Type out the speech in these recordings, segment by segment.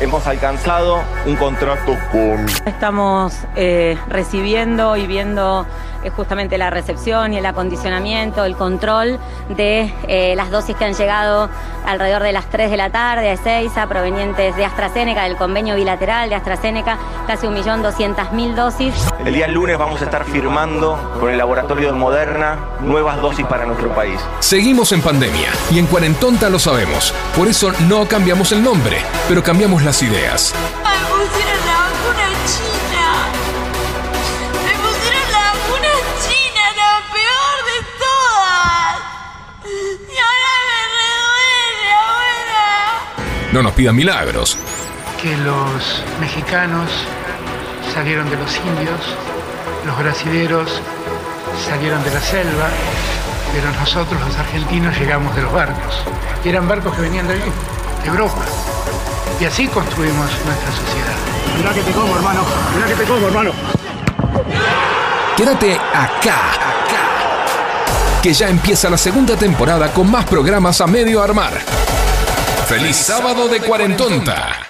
hemos alcanzado un contrato con Estamos eh, recibiendo y viendo eh, justamente la recepción y el acondicionamiento, el control de eh, las dosis que han llegado alrededor de las 3 de la tarde a Ezeiza, provenientes de AstraZeneca, del convenio bilateral de AstraZeneca, casi 1.200.000 dosis. El día lunes vamos a estar firmando con el laboratorio de Moderna nuevas dosis para nuestro país. Seguimos en pandemia y en Cuarentonta lo sabemos. Por eso no cambiamos el nombre, pero cambiamos las ideas. Me pusieron la vacuna china. Me pusieron la vacuna china, la peor de todas. Y ahora me reduele, abuela. No nos pidan milagros. que los mexicanos salieron de los indios, los brasileros salieron de la selva, pero nosotros los argentinos llegamos de los barcos. Y eran barcos que venían de allí, de Europa. Y así construimos nuestra sociedad. Mirá que te como, hermano. Mirá que te como, hermano. Quédate acá, acá. Que ya empieza la segunda temporada con más programas a medio armar. ¡Feliz sábado de Cuarentonta!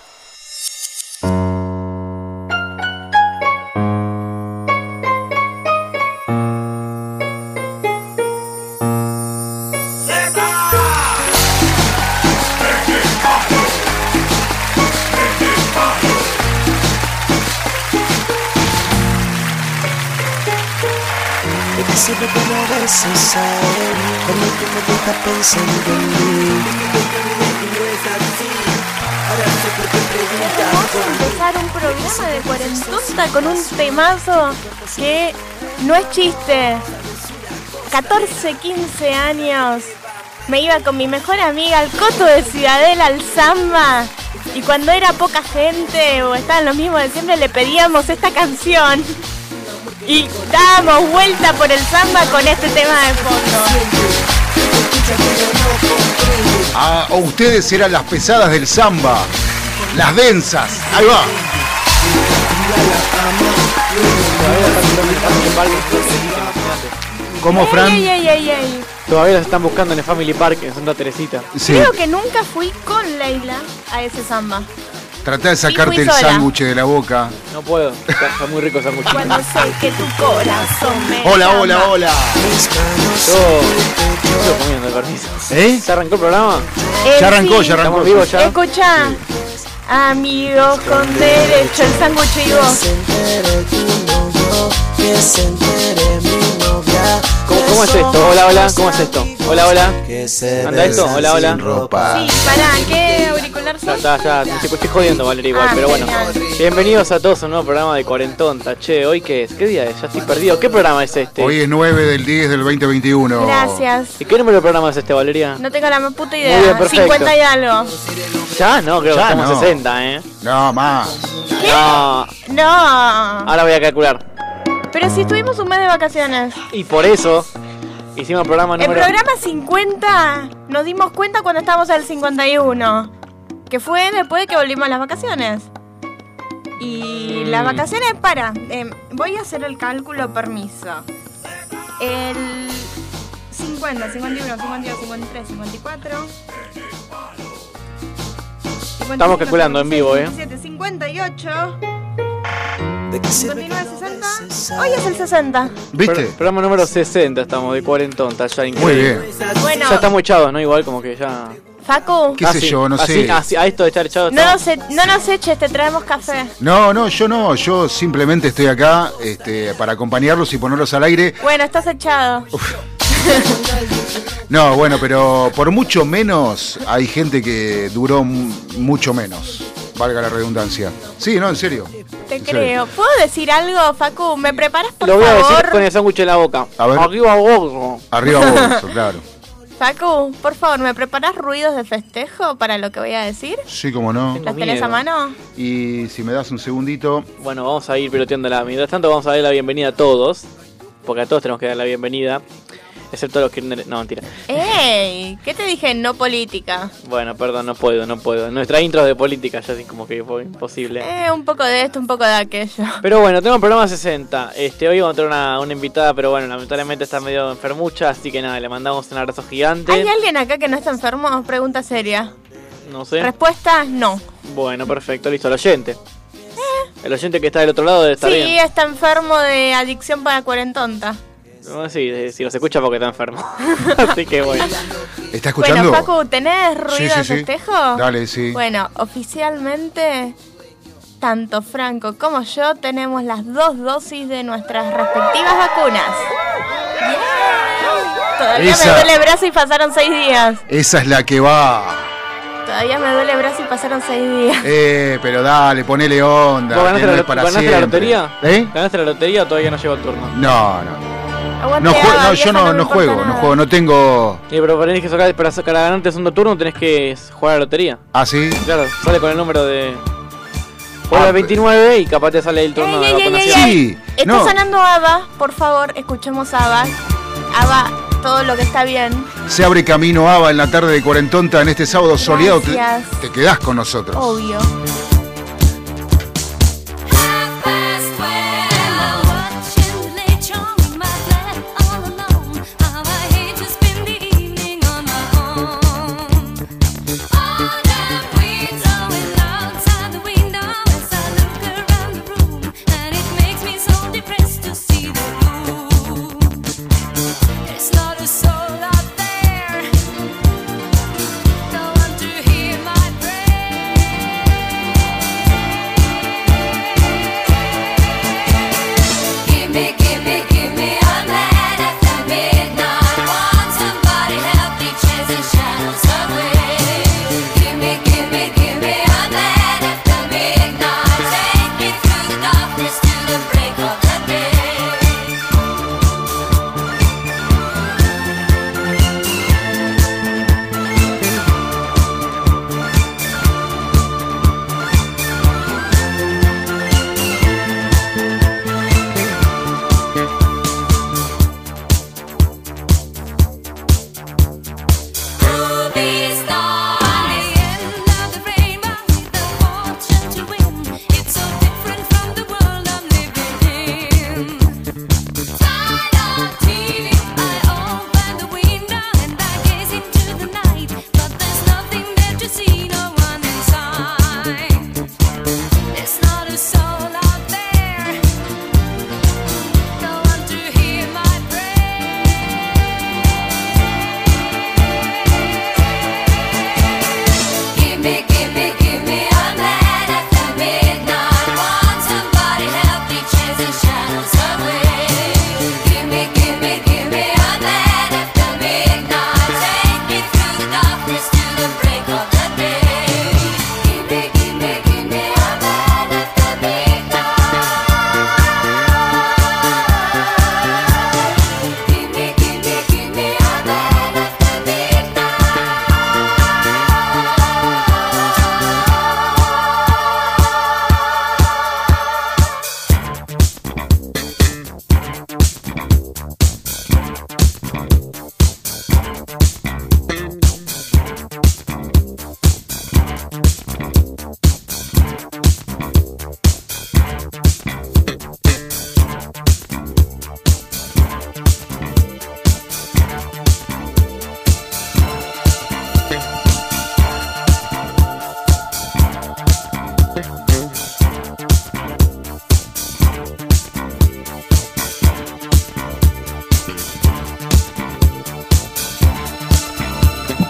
Pensando en mí empezar un programa de cuarentonta con un temazo que no es chiste. 14, 15 años. Me iba con mi mejor amiga al coto de Ciudadela al samba. Y cuando era poca gente o estaban los mismos de siempre, le pedíamos esta canción. Y dábamos vuelta por el samba con este tema de fondo. Ah, o ustedes eran las pesadas del samba. Las densas. Ahí va. ¿Cómo, Fran? Ey, ey, ey, ey. Todavía las están buscando en el Family Park en Santa Teresita. Sí. Creo que nunca fui con Leila a ese samba. Tratá de sacarte el sándwich de la boca. No puedo. Está, muy rico esa muchacha. Cuando sé que tu corazón me Hola, hola, hola. Yo estoy comiendo, permiso. ¿Eh? ¿Se arrancó el programa? Eh, Ya arrancó, sí. ya arrancó. ¿Estamos vivos ya? Escucha, amigos con derecho, el sándwich y vos. Que se entere mi novia ¿Cómo, es esto? Hola, hola. ¿Cómo es esto? Hola, hola. Que ¿Anda esto? Hola, hola. ropa Sí, pará, ¿qué auricular Ya sos? está, ya. Te estoy, estoy jodiendo, Valeria, igual. Ah, pero bueno. genial. Bienvenidos a todos a un nuevo programa de Cuarentonta. Che, ¿hoy qué es? ¿Qué día es? Ya estoy perdido. ¿Qué programa es este? Hoy es 9 del 10 del 2021. Gracias. ¿Y qué número de programa es este, Valeria? No tengo la más puta Muy idea. bien, perfecto. 50 y algo. Ya, no, creo que Ya estamos no. 60, ¿eh? No, más. No. No. Ahora voy a calcular. Pero si estuvimos un mes de vacaciones. Y por eso hicimos el programa El número... programa 50 nos dimos cuenta cuando estábamos al 51. Que fue después de que volvimos a las vacaciones. Y las vacaciones, para, eh, voy a hacer el cálculo, permiso. El 50, 51, 52, 53, 54. Estamos calculando en vivo, ¿eh? 57, 58. 59, 60. Hoy es el 60. ¿Viste? Pro- programa número 60 estamos de cuarentonta, ya Muy increíble. bien. Bueno, Ya estamos echados, ¿no? Igual como que ya... Facu, ¿Qué sé Así, yo? No así, sé. así, a esto de estar echados no nos, e- no nos eches, te traemos café. No, no, yo no. Yo simplemente estoy acá este, para acompañarlos y ponerlos al aire. Bueno, estás echado. No, bueno, pero por mucho menos hay gente que duró mucho menos. Valga la redundancia. Sí, no, en serio. Te En serio. creo. ¿Puedo decir algo, Facu? ¿Me preparas, por Lo voy a decir favor? con el sándwich en la boca. A ver. Arriba vos. Arriba bolso, claro. Facu, por favor, ¿me preparas ruidos de festejo para lo que voy a decir? Sí, como no. ¿Los tenés a mano? Y si me das un segundito. Bueno, vamos a ir piloteándola. Mientras tanto, vamos a dar la bienvenida a todos. Porque a todos tenemos que dar la bienvenida. Excepto los que. No, mentira. ¡Ey! ¿Qué te dije? No política. Bueno, perdón, no puedo, no puedo. Nuestra intro de política ya así como que fue imposible. Eh, un poco de esto, un poco de aquello. Pero bueno, tengo el programa 60. Este, hoy vamos a tener una, una invitada, pero bueno, lamentablemente está medio enfermucha, así que nada, le mandamos un abrazo gigante. ¿Hay alguien acá que no está enfermo? Pregunta seria. No sé. Respuesta, no. Bueno, perfecto, listo, el oyente. El oyente que está del otro lado debe estar Sí, bien. está enfermo de adicción para cuarentonta. No, sí, eh, si nos escucha porque está enfermo. así que bueno. ¿Está escuchando? Bueno, Facu, ¿tenés ruido Sí, de sí, sí. festejo? Dale, sí. Bueno, oficialmente, tanto Franco como yo tenemos las dos dosis de nuestras respectivas vacunas. ¡Yeah! Todavía Esa- me duele el brazo y pasaron seis días. Esa es la que va. Todavía me duele el brazo y pasaron seis días. Eh, pero dale, ponele onda. ¿Vos ganaste, no la, es para ganaste la lotería? ¿Eh? ¿Ganaste la lotería o todavía no llegó el turno? No, no. Aguante, No, jue- Ava, no, yo no, no juego, no juego, no tengo. Sí, pero tenés que sacar, para sacar a ganarte el segundo turno tenés que jugar a la lotería. Ah, sí. Claro, sale con el número de. Juega Ah, al 29 y capaz te sale el turno Ey, de ey, ey, vacunación. ey, Sí, Está no. sonando Ava, por favor, escuchemos Ava. Ava, todo lo que está bien. Se abre camino Ava en la tarde de Cuarentonta en este sábado soleado. Te, te quedás con nosotros. Obvio.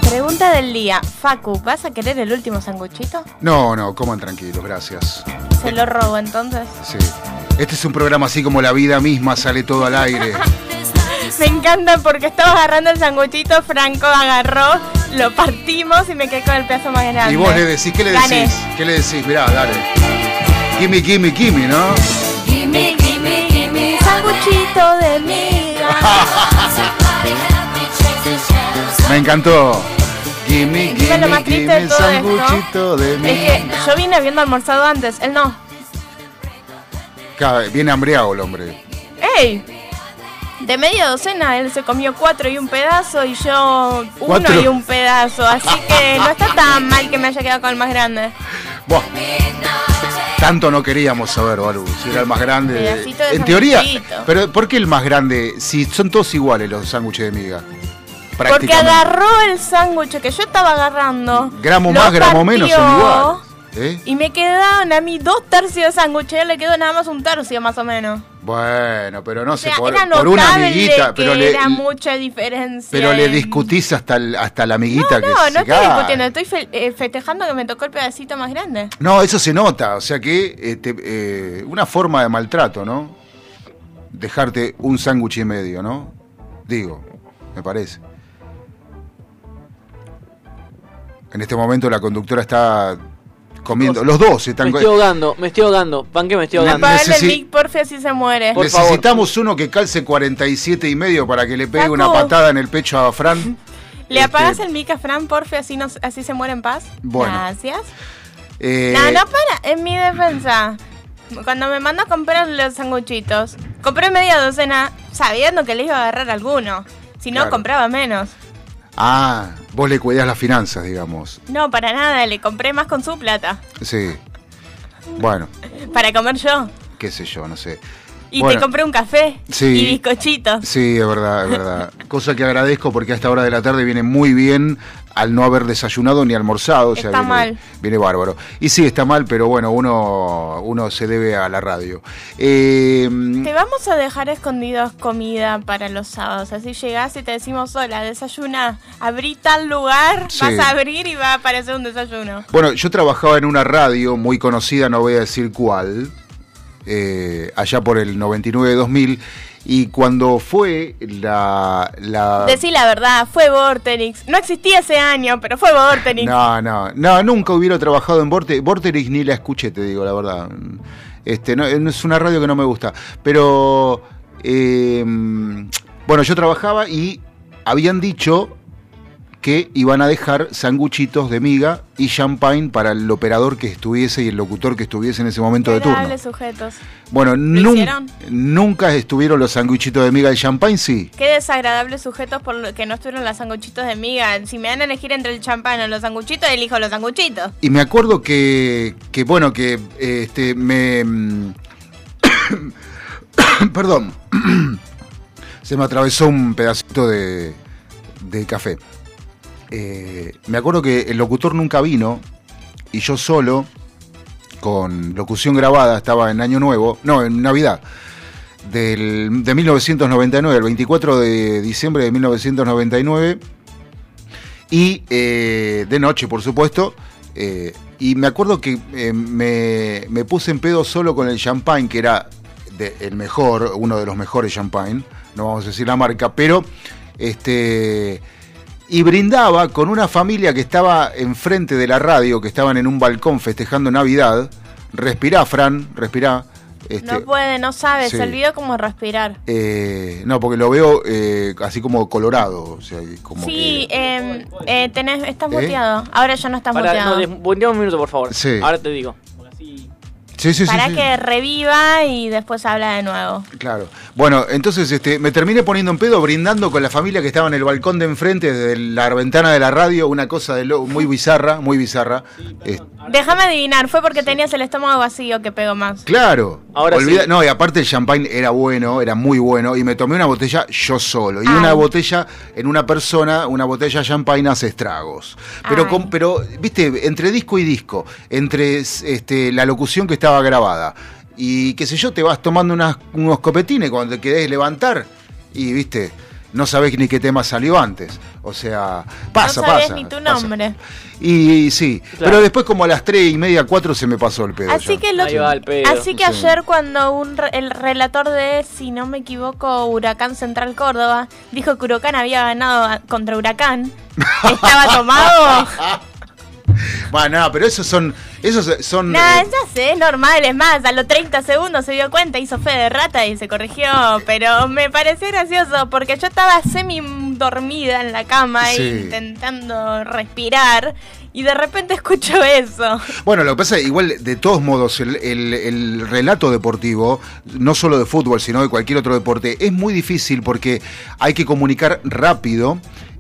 Pregunta del día. Facu, ¿vas a querer el último sanguchito? No, no, coman tranquilos, gracias. Se lo robo entonces. Sí. Este es un programa así como la vida misma, sale todo al aire. Me encanta porque estaba agarrando el sanguchito, Franco agarró, lo partimos y me quedé con el pedazo más grande. Y vos le decís, ¿qué le Gané. decís? ¿Qué le decís? Mirá, dale. Gimme, gimme, gimme, ¿no? Gimme, gimme, gimme, sanguchito de miga. Me encantó. Gimme, Encima lo más gimme, triste de gimme, todo de Es que yo vine habiendo almorzado antes, él no. Claro, Viene hambriado el hombre. ¡Ey! De media docena él se comió cuatro y un pedazo y yo uno ¿Cuatro? y un pedazo. Así que no está tan mal que me haya quedado con el más grande. Buah. Tanto no queríamos saber, Baru, si era el más grande. De En teoría, pero ¿por qué el más grande? Si son todos iguales los sándwiches de miga. Porque agarró el sándwich que yo estaba agarrando. Gramo más, gramo menos son iguales. ¿eh? Y me quedaron a mí dos tercios de sándwich. A él le quedó nada más un tercio, más o menos. Bueno, pero no O sé, sea, por, una amiguita, pero le, era mucha diferencia. pero le discutís hasta, el- hasta la amiguita que No, se no estoy cae. discutiendo, estoy fe- eh, festejando que me tocó el pedacito más grande. No, eso se nota, o sea que este, eh, una forma de maltrato, ¿no? Dejarte un sándwich y medio, ¿no? Digo, me parece. En este momento la conductora está comiendo, los dos están Me estoy ahogando, me estoy ahogando. Panque, me estoy ahogando. Apagale el necesi- mic, porfi, así se muere. Necesitamos uno que calce 47 y medio para que le pegue Paco. una patada en el pecho a Fran. ¿Le Este, apagas el mic a Fran, porfi, así, nos- así se muere en paz? Bueno. Gracias. eh, No, no, para, en mi defensa. Cuando me mandó a comprar los sanguchitos, compré media docena sabiendo que le iba a agarrar alguno. Si no, Claro. compraba menos. Ah, vos le cuidás las finanzas, digamos. No, para nada, le compré más con su plata. Sí. Bueno, Para comer yo. qué sé yo, no sé. Y Bueno, te compré un café Sí. y bizcochitos. Sí, es verdad, es verdad. Cosa que agradezco porque a esta hora de la tarde viene muy bien al no haber desayunado ni almorzado. O sea, Está viene, mal. Viene bárbaro. Y sí, está mal, pero bueno, uno, uno se debe a la radio. Eh, Te vamos a dejar escondidos comida para los sábados. Así llegás y te decimos, hola, desayuna. Abrí tal lugar, Sí. vas a abrir y va a aparecer un desayuno. bueno, yo trabajaba en una radio muy conocida, no voy a decir cuál, eh, allá por el 99-2000. Y cuando fue la... la Decí la verdad, fue Vorterix. No existía ese año, pero fue Vorterix. No, no, no, nunca hubiera trabajado en Vorte- Vorterix ni la escuché, te digo la verdad. Este, no, no es una radio que no me gusta. Pero, eh, bueno, yo trabajaba y habían dicho que iban a dejar sanguchitos de miga y champagne para el operador que estuviese y el locutor que estuviese en ese momento de turno. Sujetos. Bueno, ¿Lo nun- hicieron? nunca estuvieron los sanguchitos de miga y champagne, sí. Qué desagradables sujetos por lo que no estuvieron los sanguchitos de miga. Si me dan a elegir entre el champán o los sanguchitos, elijo los sanguchitos. Y me acuerdo que, que bueno, que este, me... mm, Perdón. Se me atravesó un pedacito de, de café. Eh, me acuerdo que el locutor nunca vino y yo solo, con locución grabada, estaba en Año Nuevo, no, en Navidad, del, de 1999, el 24 de diciembre de 1999 y eh, de noche, por supuesto. eh, y me acuerdo que me, me puse en pedo solo con el champagne, que era el mejor, uno de los mejores champagne, no vamos a decir la marca, pero este y brindaba con una familia que estaba enfrente de la radio, que estaban en un balcón festejando Navidad. Respirá, Fran, respirá. Este, no puede, no sabe, sí. se olvidó cómo respirar. eh, no, porque lo veo eh, así como colorado. O sea, como sí, eh, eh, tenés, estás ¿Eh? muteado. Ahora ya no estás Para, no, muteado. desmuteame un minuto, por favor. Sí. Ahora te digo. Sí, sí, sí, Para sí. que reviva y después habla de nuevo. Claro. Bueno, entonces este, me terminé poniendo en pedo brindando con la familia que estaba en el balcón de enfrente de la ventana de la radio, una cosa de lo, muy bizarra, muy bizarra. Déjame adivinar, fue porque tenías el estómago vacío que pegó más. claro. Ahora Olvida- sí. No, y aparte el champagne era bueno, era muy bueno, y me tomé una botella yo solo. Y Ay. una botella en una persona, una botella de champagne hace estragos. Pero, con, pero viste, entre disco y disco, entre este, la locución que estaba grabada, y qué sé yo, te vas tomando unas- unos copetines cuando te querés levantar, y viste, no sabés ni qué tema salió antes. O sea, pasa, no sabés pasa. ni tu pasa. nombre. Y, sí, pero después como a las 3 y media, 4 se me pasó el pedo. Así ya. que, lo- Ahí va el pedo. así que Sí. ayer cuando un re- el relator de, si no me equivoco, Huracán Central Córdoba, dijo que Huracán había ganado contra Huracán, estaba tomado. Bueno, no, pero esos son. Esos son. Nah, eh, ya sé, es normal, es más, a los 30 segundos se dio cuenta, hizo fe de rata y se corrigió, pero me pareció gracioso porque yo estaba semi dormida en la cama Sí. intentando respirar y de repente escucho eso. Bueno, lo que pasa es igual, de todos modos, el, el- el relato deportivo, no solo de fútbol, sino de cualquier otro deporte, es muy difícil porque hay que comunicar rápido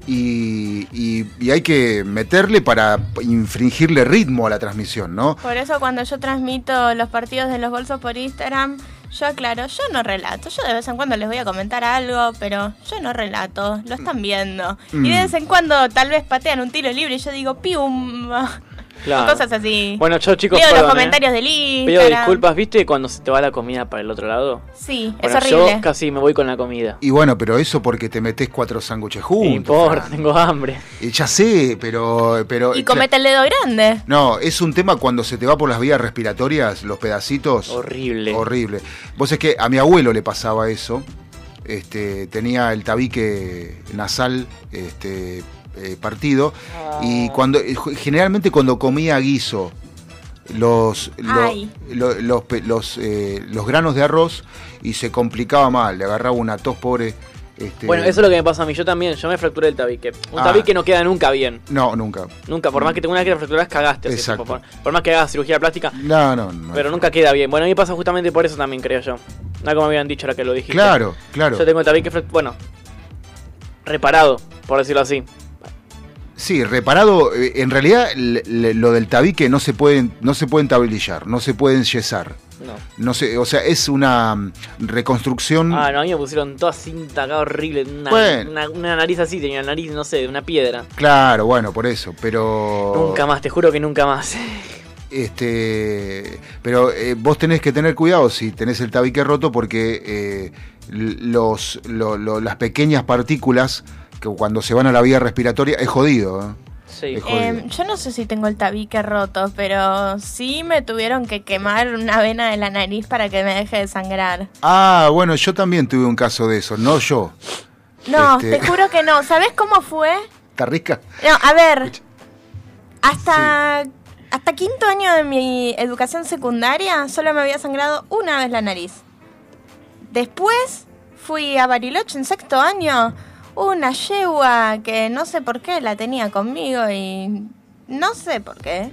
y, y- y hay que meterle para infringirle ritmo a la transmisión, ¿no? Por eso cuando yo transmito los partidos de los bolsos por Instagram, yo aclaro, yo no relato, yo de vez en cuando les voy a comentar algo, pero yo no relato, lo están viendo. Mm. Y de vez en cuando tal vez patean un tiro libre y yo digo, pium, Claro. cosas así. Bueno, yo chicos, Leo perdón, los ¿eh? comentarios del Pido disculpas, ¿viste cuando se te va la comida para el otro lado? Sí, Bueno, es horrible. yo casi me voy con la comida. Y bueno, pero eso porque te metes cuatro sándwiches No juntos. importa, Fran. tengo hambre. Y ya sé, pero... pero Y comete el dedo grande. No, es un tema cuando se te va por las vías respiratorias, los pedacitos. Horrible. Horrible. Vos es que a mi abuelo le pasaba eso. Este, tenía el tabique nasal este, eh, partido. Y cuando eh, generalmente cuando comía guiso, los, lo- Ay. lo- los, los, eh, los granos de arroz y se complicaba mal, le agarraba una tos pobre. este, Bueno, eso es lo que me pasa a mí. Yo también, yo me fracturé el tabique. Un Ah. tabique no queda nunca bien. No, nunca. Nunca, por más que tenga una que te fracturas, cagaste. así, Exacto. por, por más que hagas cirugía plástica, No, no, no. pero nunca queda bien. Bueno, a mí me pasa justamente por eso también, creo yo. No como me habían dicho ahora que lo dijiste. Claro, claro. Yo tengo el tabique, bueno, reparado, por decirlo así. Sí, reparado, eh, en realidad lo del tabique no se pueden, no se pueden tablillar, no se pueden yesar. No. No sé, o sea, es una mm, reconstrucción. Ah, no, a mí me pusieron toda cinta acá horrible. Una, Bueno. una, una nariz así, tenía una nariz, no sé, de una piedra. Claro, bueno, por eso, pero Nunca más, te juro que nunca más. este, pero eh, vos tenés que tener cuidado si tenés el tabique roto porque eh, los, lo- lo- las pequeñas partículas que cuando se van a la vía respiratoria es jodido. ¿eh? Sí. Es jodido. Eh, yo no sé si tengo el tabique roto, pero sí me tuvieron que quemar una vena de la nariz para que me deje de sangrar. Ah, bueno, yo también tuve un caso de eso, no yo. No, Este- te juro que no. ¿Sabes cómo fue? ¿Está rica? No, a ver. Hasta, hasta quinto año de mi educación secundaria solo me había sangrado una vez la nariz. Después fui a Bariloche en sexto año. Una yegua que no sé por qué la tenía conmigo y no sé por qué.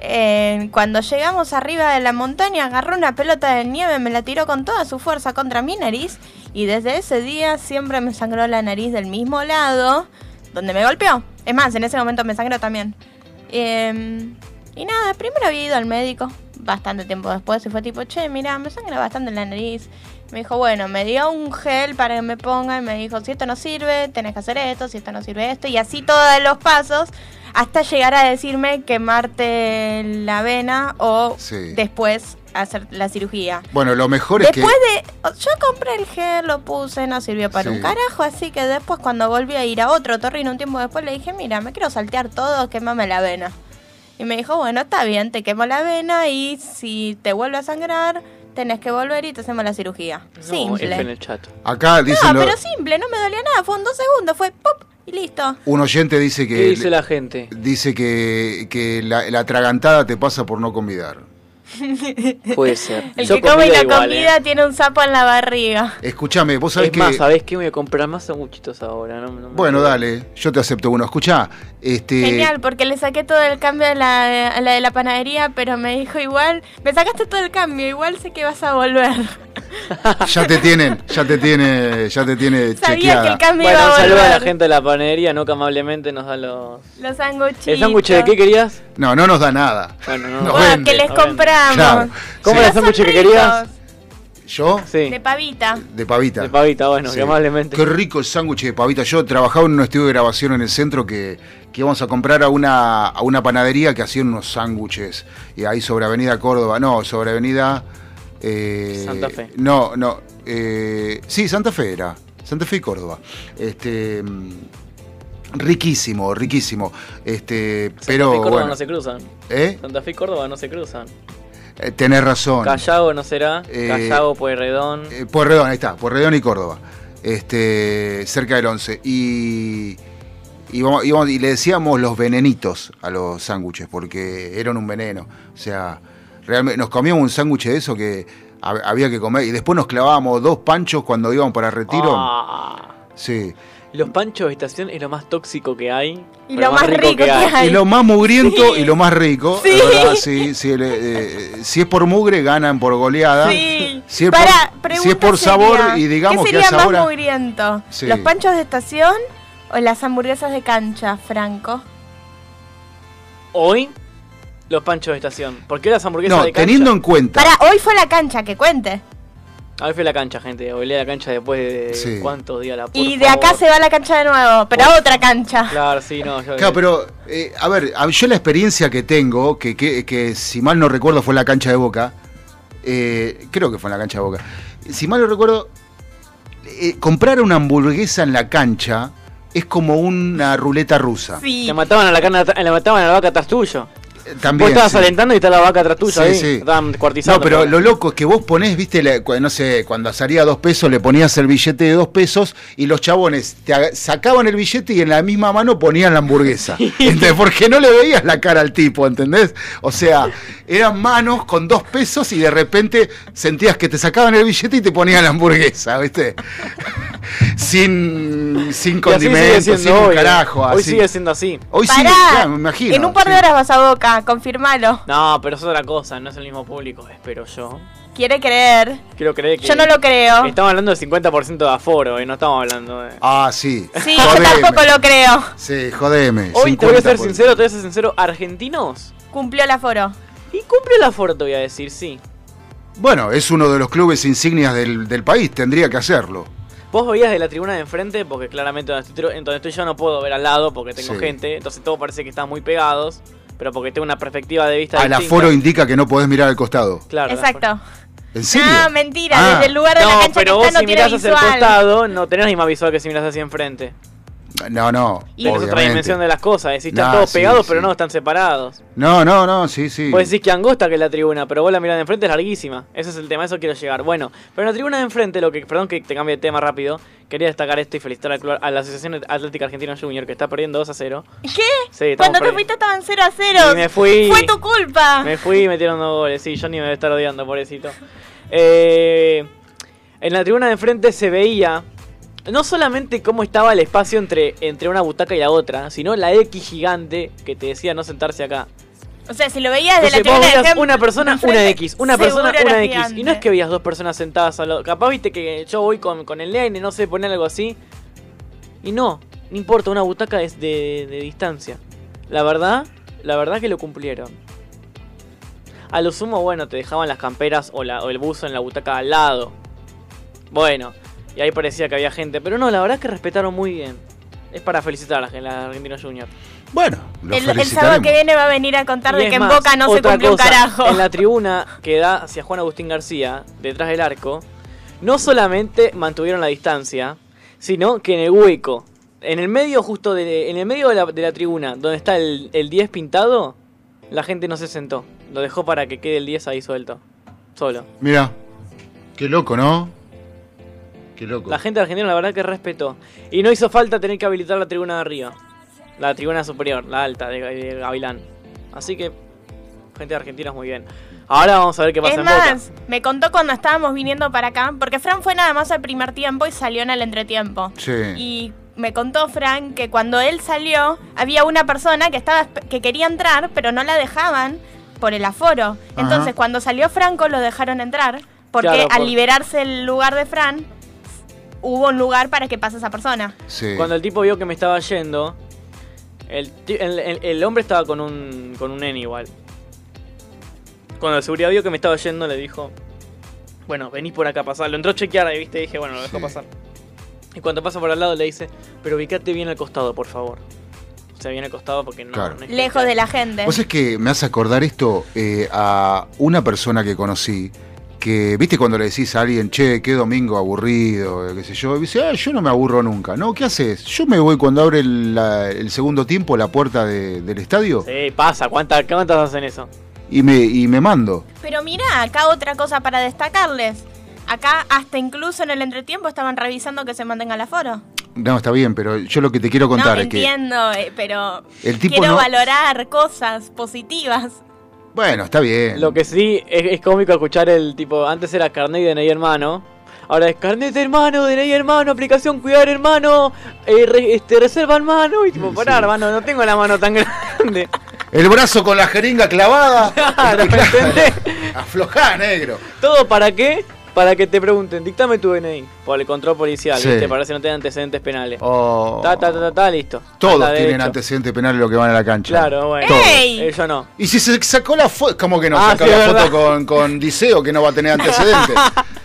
Eh, cuando llegamos arriba de la montaña agarró una pelota de nieve, me la tiró con toda su fuerza contra mi nariz y desde ese día siempre me sangró la nariz del mismo lado donde me golpeó. Es más, en ese momento me sangró también. Eh, y nada, primero había ido al médico, bastante tiempo después, y fue tipo, che, mira, me sangra bastante la nariz. Me dijo, bueno, me dio un gel para que me ponga y me dijo, si esto no sirve, tenés que hacer esto, si esto no sirve esto, y así todos los pasos hasta llegar a decirme quemarte la vena o Sí. después hacer la cirugía. Bueno, lo mejor es que... Después de. Yo compré el gel, lo puse, no sirvió para Sí. un carajo. Así que después, cuando volví a ir a otro torrino un tiempo después, le dije: Mira, me quiero saltear todo, quémame la vena. Y me dijo: Bueno, está bien, te quemo la vena y si te vuelve a sangrar, tenés que volver y te hacemos la cirugía. No, F en simple. el chat. Acá dicen No, lo- pero simple, no me dolía nada. Fue en dos segundos, fue ¡pop! y listo. un oyente dice que... ¿Qué dice la gente? Dice que, que la, la atragantada te pasa por no convidar. Puede ser. El Yo que come comida la igual, comida ¿eh? tiene un sapo en la barriga. Escúchame, vos sabés Es que... más, ¿sabés qué? Me voy a comprar más sanguchitos ahora. No, no me Bueno, dale, yo te acepto uno. Escuchá, este... Genial, porque le saqué todo el cambio a la, a la de la panadería, pero me dijo igual, me sacaste todo el cambio, igual sé que vas a volver. Ya te tienen, ya te tiene, ya te tiene Sabía chequeada. que el cambio Bueno, un a saludo a la gente de la panadería, no que amablemente nos da los... Los sanguchitos. ¿El sándwich de qué querías? No, no nos da nada. Bueno, no. Nos Bueno, que les no compramos. Claro. ¿Cómo Sí. era el sándwich que querías? ¿Yo? Sí, De pavita. De pavita. de pavita, bueno, Sí. que amablemente. Qué rico el sándwich de pavita. Yo trabajaba en un estudio de grabación en el centro que, que íbamos a comprar a una, a una panadería que hacían unos sándwiches. Y ahí sobre Avenida Córdoba. No, sobre Avenida. Eh, Santa Fe. No, no. eh, sí, Santa Fe era. Santa Fe y Córdoba. Este, mm, riquísimo, riquísimo. Este, pero Santa Fe y Córdoba bueno, no se cruzan. ¿eh? Santa Fe y Córdoba no se cruzan. Eh, tenés razón. Callao no será. Eh, Callao, Pueyrredón. Pueyrredón, ahí está, Pueyrredón y Córdoba. Este, cerca del 11. Y, y, vamos- y le decíamos los venenitos a los sándwiches, porque eran un veneno. O sea, realmente nos comíamos un sándwich de eso que hab- había que comer. Y después nos clavábamos dos panchos cuando íbamos para retiro. Ah. Sí. Los panchos de estación es lo más tóxico que hay. Y lo más rico que hay. Y lo más mugriento Sí. y lo más rico. Sí. verdad, sí, sí, le- eh, si es por mugre, ganan por goleada. Sí. Si es, Para, por, si es por sabor seria, y digamos ¿Qué que sería es más sabor. mugriento? Sí. ¿Los panchos de estación o las hamburguesas de cancha, Franco? Hoy, los panchos de estación. ¿Por qué las hamburguesas No, de cancha? teniendo en cuenta. Para, hoy fue la cancha, que cuente. Hoy fui a la cancha, gente. A la cancha después de Sí. cuántos días la por y de acá se va a la cancha de nuevo, pero a otra cancha. Claro, sí, no. Yo, Claro, pero, eh, a ver, yo la experiencia que tengo, que, que, que si mal no recuerdo fue en la cancha de Boca, eh, creo que fue en la cancha de Boca, si mal no recuerdo, eh, comprar una hamburguesa en la cancha es como una ruleta rusa. Sí. Le mataban a la carne, le mataban a la vaca atrás tuyo. También, Vos estabas sí. alentando y está la vaca atrás tuya Sí, ahí. sí. Estaban descuartizando. No, pero lo loco es que vos ponés, viste, la- no sé, cuando salía dos pesos le ponías el billete de dos pesos y los chabones te sacaban el billete y en la misma mano ponían la hamburguesa. ¿Entendés? Porque no le veías la cara al tipo, ¿entendés? O sea, eran manos con dos pesos y de repente sentías que te sacaban el billete y te ponían la hamburguesa, ¿viste? sin, sin sigue condimentos, sin hoy. carajo. Hoy así. sigue siendo así. Hoy Pará, claro, me imagino. en un par de sí. horas vas a Boca, confirmalo. No, pero es otra cosa, no es el mismo público, espero yo. Quiere creer. Quiero creer que. Yo no lo creo. Estamos hablando del 50% de aforo y no estamos hablando de. Ah, sí. Sí, yo tampoco lo creo. Sí, jodeme. Hoy te voy a ser 50%. sincero, te voy a ser sincero. ¿Argentinos? Cumplió el aforo. Y cumple el aforo, te voy a decir, sí. Bueno, es uno de los clubes insignias del, del país, tendría que hacerlo. Vos veías de la tribuna de enfrente, porque claramente donde estoy, en donde estoy yo no puedo ver al lado porque tengo Sí. gente, entonces todo parece que están muy pegados, pero porque tengo una perspectiva de vista Al distinta. aforo indica que no podés mirar al costado. Claro. Exacto. ¿En serio? No, mentira, Ah. desde el lugar de No, la cancha pero que vos está no si mirás hacia el visual. costado, no tenés la misma visual que si mirás hacia enfrente. No, no. Tenés otra obviamente. dimensión de las cosas, decís, están Nah, todos sí, pegados, sí. pero no, están separados. No, no, no, sí, sí. Vos decís que angosta que es la tribuna, pero vos la mirada de enfrente es larguísima. Ese es el tema, a eso quiero llegar. Bueno, pero en la tribuna de enfrente, lo que, perdón que te cambie de tema rápido, quería destacar esto y felicitar al club- a la Asociación Atlética Argentina Junior, que está perdiendo 2 a 0. ¿Qué? Sí, Cuando te fuiste estaban 0 a 0. Y me fui. Fue tu culpa. Me fui y metieron dos goles, sí, yo ni me debe estar odiando, pobrecito. Eh, en la tribuna de enfrente se veía no solamente cómo estaba el espacio entre, entre una butaca y la otra, sino la X gigante que te decía no sentarse acá. O sea, si lo veías de la Entonces vos tribuna de una persona, una X, una persona, una X. gigante. Y no es que veías dos personas sentadas al lado. Capaz viste que yo voy con, con el nene, no sé, poner algo así. Y no, no importa, una butaca es de, de distancia. La verdad, la verdad que lo cumplieron. A lo sumo, bueno, te dejaban las camperas o, la, o el buzo en la butaca al lado. Bueno, y ahí parecía que había gente. Pero no, la verdad es que respetaron muy bien. Es para felicitar a la, la Argentina Junior. Bueno, lo El, el sábado que viene va a venir a contar Y de que en Boca no se cumplió un carajo. En la tribuna que da hacia Juan Agustín García, detrás del arco, no solamente mantuvieron la distancia, sino que en el hueco, en el medio justo de, en el medio de la, de la tribuna, donde está el, el 10 pintado, la gente no se sentó. Lo dejó para que quede el 10 ahí suelto. Solo. Mira, qué loco, ¿no? Qué loco. La gente argentina la verdad que respetó. Y no hizo falta tener que habilitar la tribuna de arriba. La tribuna superior, la alta de, de Gavilán. Así que, gente de argentina muy bien. Ahora vamos a ver qué pasa Es en Boca. más, me contó cuando estábamos viniendo para acá, porque Fran fue nada más al primer tiempo y salió en el entretiempo. Sí. Y me contó Fran que cuando él salió, había una persona que estaba que quería entrar, pero no la dejaban por el aforo. Entonces, cuando salió Franco, lo dejaron entrar, porque Claro, al por- liberarse el lugar de Fran, hubo un lugar para que pase esa persona. Sí. Cuando el tipo vio que me estaba yendo, el, el, el- el hombre estaba con un, con un nene igual. Cuando el seguridad vio que me estaba yendo, le dijo, bueno, venís por acá a pasar. Lo entró a chequear y viste, dije, bueno, lo dejo Sí. pasar. Y cuando pasa por al lado le dice, pero ubicate bien al costado, por favor. O sea, bien al costado porque no... Claro. no es Lejos de la gente. Vos es que me hace acordar esto eh, a una persona que conocí que, viste cuando le decís a alguien, che, qué domingo aburrido, qué sé yo, y dice, ah, yo no me aburro nunca. No, ¿qué haces? Yo me voy cuando abre el, la- el segundo tiempo la puerta de- del estadio Sí, pasa. ¿Cuántas, ¿Cuántas hacen eso? y me, y me mando. Pero mirá, acá otra cosa para destacarles. Acá hasta incluso en el entretiempo estaban revisando que se mantenga el aforo. No, está bien, pero yo lo que te quiero contar no, es que, entiendo, eh, pero El tipo quiero no- valorar cosas positivas. Bueno, está bien. Lo que sí es, es cómico escuchar el tipo. Antes era carnet de Ney hermano. Ahora es carnet de hermano, de Ney hermano, aplicación cuidar hermano, eh, re- este, reserva hermano. Y tipo, pará, hermano, no tengo la mano tan grande. El brazo con la jeringa clavada. Claro, ¿me entendés? Aflojá, negro. ¿Todo para qué? Para que te pregunten, dictame tu DNI. Por el control policial, Sí. ¿viste? Para que no tengan antecedentes penales. Oh. Ta, ta, ta, ta, ta, listo. Todos tienen antecedentes penales los que van a la cancha. Claro, bueno. Todos. Eh, no. Y si se sacó la foto, ¿cómo que no? Ah, sacó sí, la foto con, con Diceo que no va a tener antecedentes.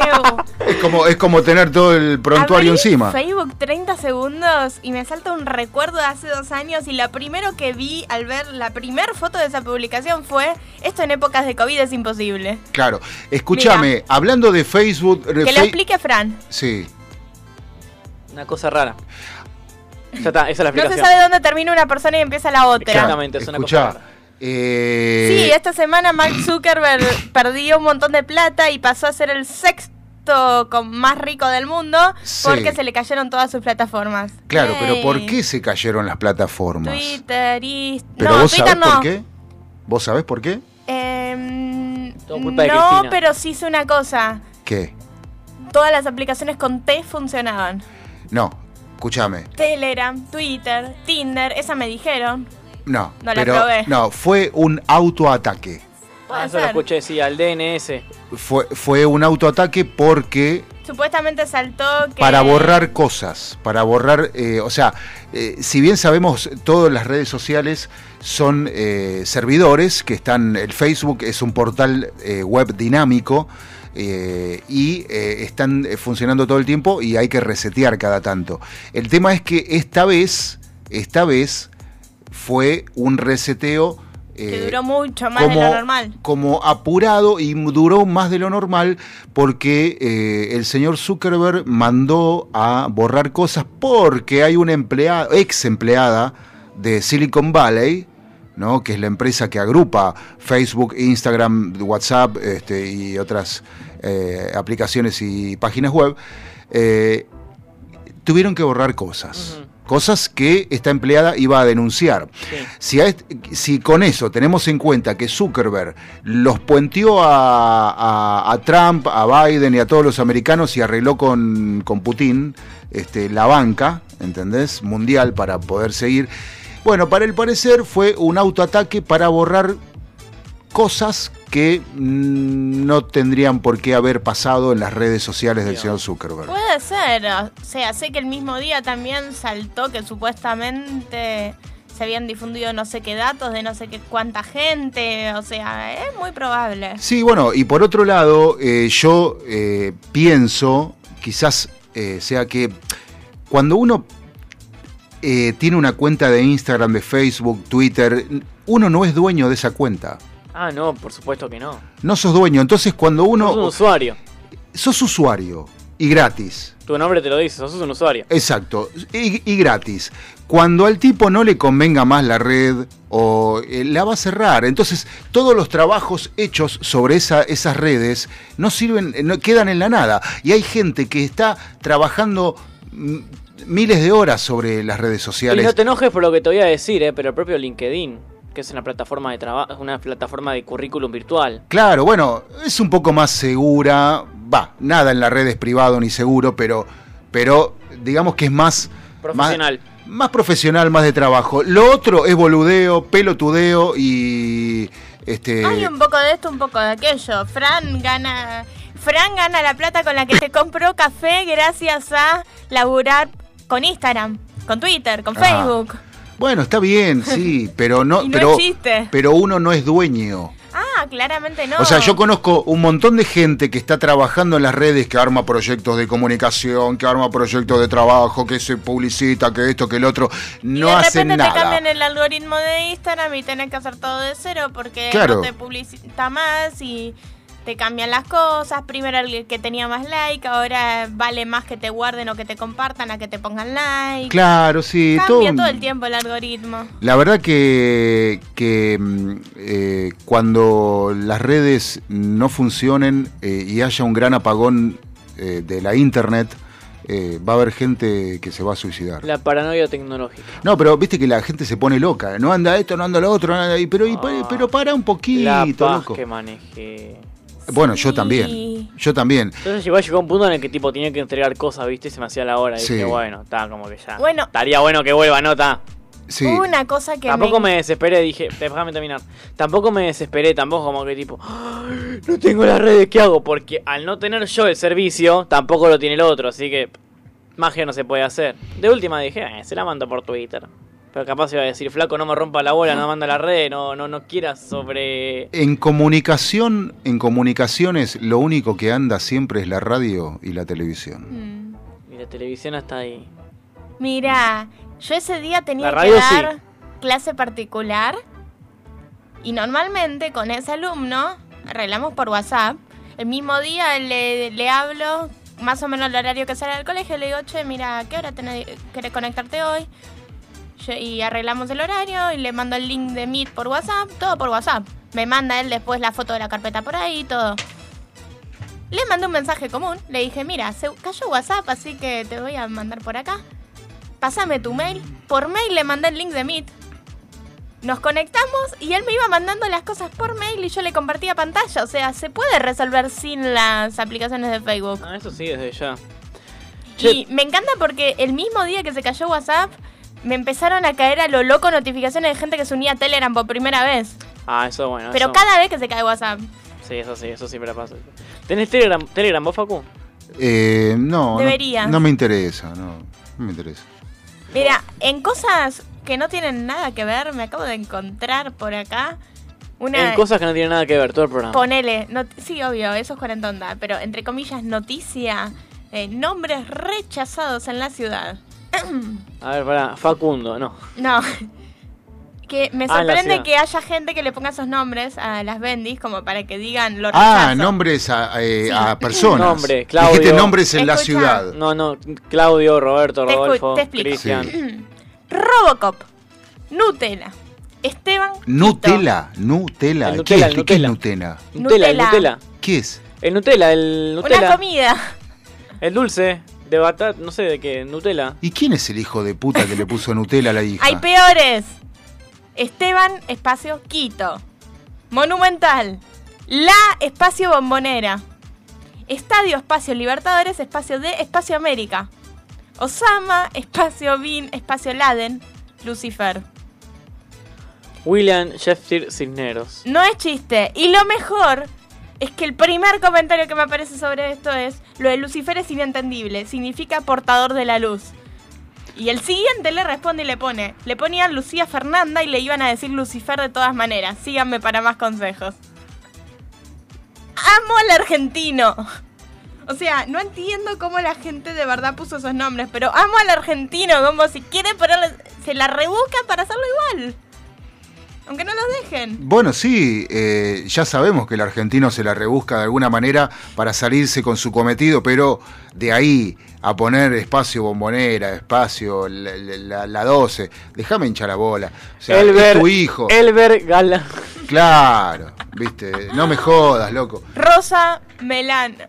Es, como, es como tener todo el prontuario Abrí encima. Facebook 30 segundos y me salta un recuerdo de hace dos años y lo primero que vi al ver la primera foto de esa publicación fue esto en épocas de COVID es imposible. Claro. Escúchame, hablando de Facebook. Que lo Fe- explique Fran. Sí. Una cosa rara. Ya está, esa es la No se sabe dónde termina una persona y empieza la otra. Exactamente, es una Escuchá, cosa rara. Eh, Sí, esta semana Mark Zuckerberg perdió un montón de plata y pasó a ser el sexto con más rico del mundo Sí. porque se le cayeron todas sus plataformas. Claro, pero. ¿por qué se cayeron las plataformas? Twitter, y... ¿Pero no, vos Twitter sabés no. por qué? ¿Vos sabés por qué? Em, Todo culpa de no, Cristina. pero sí hice una cosa. ¿Qué? Todas las aplicaciones con T funcionaban. No, escúchame. Telegram, Twitter, Tinder, esa me dijeron. No, No la pero probé. no, fue un autoataque. Puede Ah, eso lo escuché, sí, al DNS. Fue, fue un autoataque porque Supuestamente saltó que... para borrar cosas, para borrar, eh, o sea, eh, si bien sabemos todas las redes sociales son eh, servidores que están, el Facebook es un portal eh, web dinámico eh, y eh, están funcionando todo el tiempo y hay que resetear cada tanto. El tema es que esta vez, esta vez fue un reseteo Que eh, duró mucho más de lo normal. como apurado y duró más de lo normal porque eh, el señor Zuckerberg mandó a borrar cosas porque hay una empleada, ex empleada de Silicon Valley, ¿no? que es la empresa que agrupa Facebook, Instagram, WhatsApp este, y otras eh, aplicaciones y páginas web, eh, tuvieron que borrar cosas. Cosas que esta empleada iba a denunciar. Si, a est- si con eso tenemos en cuenta que Zuckerberg los puenteó a, a- a Trump, a Biden y a todos los americanos y arregló con, con Putin este, la banca, ¿entendés? Mundial para poder seguir. Bueno, para el parecer fue un autoataque para borrar cosas que mm, no tendrían por qué haber pasado en las redes sociales del señor Zuckerberg. Puede ser, o sea, sé que el mismo día también saltó que supuestamente se habían difundido no sé qué datos de no sé qué cuánta gente, o sea, es muy probable. Sí, bueno, y por otro lado, eh, yo eh, pienso, quizás eh, sea que cuando uno eh, tiene una cuenta de Instagram, de Facebook, Twitter, uno no es dueño de esa cuenta. Ah, no, por supuesto que no. No sos dueño. Entonces, cuando uno. Sos un usuario. Sos usuario y gratis. Tu nombre te lo dice, sos un usuario. Exacto, y, y gratis. Cuando al tipo no le convenga más la red o eh, la va a cerrar, entonces todos los trabajos hechos sobre esa- esas redes no sirven, eh, no, quedan en la nada. Y hay gente que está trabajando mm, miles de horas sobre las redes Y sociales. no te enojes por lo que te voy a decir, eh, pero el propio LinkedIn, que es una plataforma de trabajo, una plataforma de currículum virtual. Claro, bueno, es un poco más segura. Va, nada en la red es privado ni seguro, pero, pero digamos que es más Profesional. Más, más profesional, más de trabajo. Lo otro es boludeo, pelotudeo y este. Hay un poco de esto, un poco de aquello. Fran gana, Fran gana la plata con la que se compró café gracias a laburar con Instagram, con Twitter, con Ah, Facebook. Bueno, está bien, sí, pero no, Y no pero, es chiste. pero uno no es dueño. Ah, claramente no. O sea, yo conozco un montón de gente que está trabajando en las redes, que arma proyectos de comunicación, que arma proyectos de trabajo, que se publicita, que esto, que el otro. y No de hacen repente te cambian el algoritmo de Instagram y tenés que hacer todo de cero porque Claro. no te publicita más y te cambian las cosas. Primero el que tenía más like, ahora vale más que te guarden o que te compartan a que te pongan like. Claro, sí, Cambia todo el tiempo el algoritmo. La verdad que, que mm, eh, cuando las redes no funcionen eh, y haya un gran apagón eh, de la internet, eh, va a haber gente que se va a suicidar. La paranoia tecnológica. No, pero viste que la gente se pone loca. No anda esto, no anda lo otro, no anda- y- pero, y- pero para un poquito, La paz loco. que manejé. Bueno, yo también. Yo también. Entonces igual llegó un punto en el que tipo tenía que entregar cosas, ¿viste? Se me hacía la hora. Y Sí. dije, bueno, está como que ya. Bueno. Estaría bueno que vuelva, ¿no? Está. Sí. Hubo una cosa que Tampoco me... me desesperé, dije, déjame terminar. Tampoco me desesperé, tampoco como que tipo, "Ay, no tengo las redes, ¿qué hago? Porque al no tener yo el servicio, tampoco lo tiene el otro, así que magia no se puede hacer. De última dije, "Eh, se la mando por Twitter. Pero capaz iba a decir, flaco, no me rompa la bola, no manda la red, no, no, no quieras sobre... En comunicación, en comunicaciones, lo único que anda siempre es la radio y la televisión. Mm. Y la televisión está ahí. Mira, yo ese día tenía radio que dar sí. clase particular y normalmente con ese alumno arreglamos por WhatsApp. El mismo día le, le hablo más o menos el horario que sale del colegio, le digo, che, mira, ¿a qué hora tenés- querés conectarte hoy? Yo- y arreglamos el horario y le mando el link de Meet por WhatsApp, todo por WhatsApp. Me manda él después la foto de la carpeta por ahí, todo. Le mandé un mensaje común, le dije, mira, se cayó WhatsApp, así que te voy a mandar por acá. Pásame tu mail. Por mail le mandé el link de Meet. Nos conectamos y él me iba mandando las cosas por mail y yo le compartía pantalla. O sea, se puede resolver sin las aplicaciones de Facebook. Ah, eso sí, desde ya. Y me encanta porque el mismo día que se cayó WhatsApp, me empezaron a caer a lo loco notificaciones de gente que se unía a Telegram por primera vez. Ah, eso bueno. Pero eso- cada vez que se cae WhatsApp. Sí, eso sí, eso siempre pasa. ¿Tenés Telegram, Telegram vos, Facu? Eh, no, no- Deberías. No, me interesa, no, no me interesa. Mira, en cosas que no tienen nada que ver, me acabo de encontrar por acá una... En cosas que no tienen nada que ver, todo el programa. Ponele, sí, obvio, eso es cuarentonda, pero entre comillas, noticia, eh, nombres rechazados en la ciudad. A ver, pará, Facundo, no. no, que me Ah, en la sorprende ciudad. que haya gente que le ponga esos nombres a las bendis como para que digan lo Ah, rechazo. nombres a, eh, Sí. a personas. Nombre, Claudio. Dijiste nombres en la Escucha. ciudad. No, no, Claudio, Roberto, Te escu- Rodolfo, te explico. Cristian. Robocop, Nutella, Esteban, Nutella, Nutella. El ¿Qué, Nutella, es, el ¿Qué es Nutella. Nutella? Nutella, el Nutella. Nutella. ¿Qué es? El Nutella, el una Nutella. comida. El dulce de batata, no sé de qué, Nutella. ¿Y quién es el hijo de puta que le puso Nutella a la hija? Hay peores. Esteban, espacio Quito. Monumental. La espacio Bombonera. Estadio Espacio Libertadores, espacio D, espacio América. Osama, espacio Bin, espacio Laden, Lucifer. William Sheffield Cisneros. No es chiste. Y lo mejor es que el primer comentario que me aparece sobre esto es, lo de Lucifer es inentendible, significa portador de la luz. Y el siguiente le responde y le pone, le ponían Lucía Fernanda y le iban a decir Lucifer de todas maneras. Síganme para más consejos. Amo al argentino. O sea, no entiendo cómo la gente de verdad puso esos nombres, pero amo al argentino, como si quiere ponerle, se la rebusca para hacerlo igual. Aunque no los dejen. Bueno, sí, eh, ya sabemos que el argentino se la rebusca de alguna manera para salirse con su cometido, pero de ahí a poner espacio bombonera, espacio la, la- la 12, déjame hinchar la bola. O sea, Elber, es tu hijo. Elber Gala. Claro, viste, no me jodas, loco. Rosa Melana.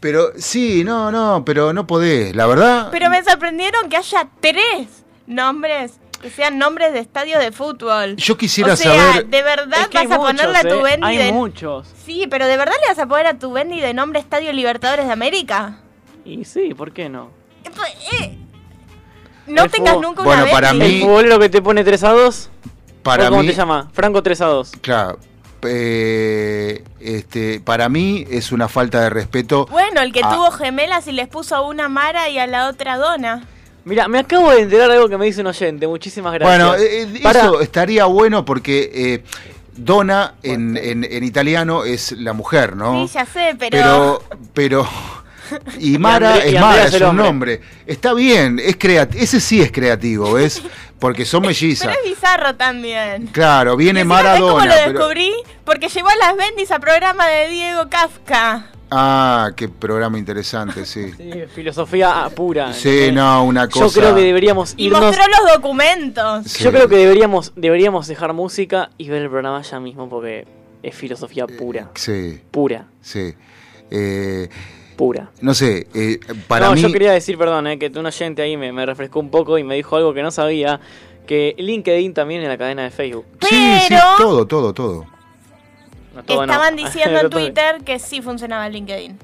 Pero sí, no, no, pero no podés, la verdad. Pero me sorprendieron que haya tres nombres que sean nombres de estadio de fútbol. Yo quisiera o sea, saber- de verdad Es que vas a ponerle a muchos, tu eh, Bendy Hay de... muchos. Sí, pero de verdad le vas a poner a tu Bendy de nombre Estadio Libertadores de América. Y sí, ¿por qué no? Eh, No El tengas fútbol- nunca Bueno, una para Bendy. mí- ¿El futbolero que te pone 3 a 2? Para ¿Cómo mí- te llama? Franco 3 a 2. Claro. eh, este, para mí es una falta de respeto. Bueno, el que a- tuvo gemelas y les puso a una Mara y a la otra Dona. Mira, me acabo de enterar de algo que me dice un oyente. Muchísimas gracias. Bueno, eh, eh, eso estaría bueno porque eh, Donna en, en- en italiano es la mujer, ¿no? Sí, ya sé, pero... pero, pero Y Mara y es Mara, es un hombre. nombre. Está bien, es creat ese sí es creativo, ¿ves? Porque son mellizas. Pero es bizarro también. Claro, viene ¿sabes cómo Maradona. lo pero- descubrí? Porque llevó a las Bendis a programa de Diego Kafka. Ah, qué programa interesante, sí. Sí, filosofía pura. Sí, no, una Yo cosa. creo que deberíamos Y irnos. mostró los documentos. Sí. Yo creo que deberíamos, deberíamos dejar música y ver el programa ya mismo porque es filosofía pura. Sí, Pura, sí. Eh, pura. no sé, eh, para no, mí. yo quería decir, perdón, eh, que un oyente ahí me, me refrescó un poco y me dijo algo que no sabía, que LinkedIn también en la cadena de Facebook. Sí, sí, todo, todo, todo. No. Estaban diciendo en Twitter que sí funcionaba LinkedIn.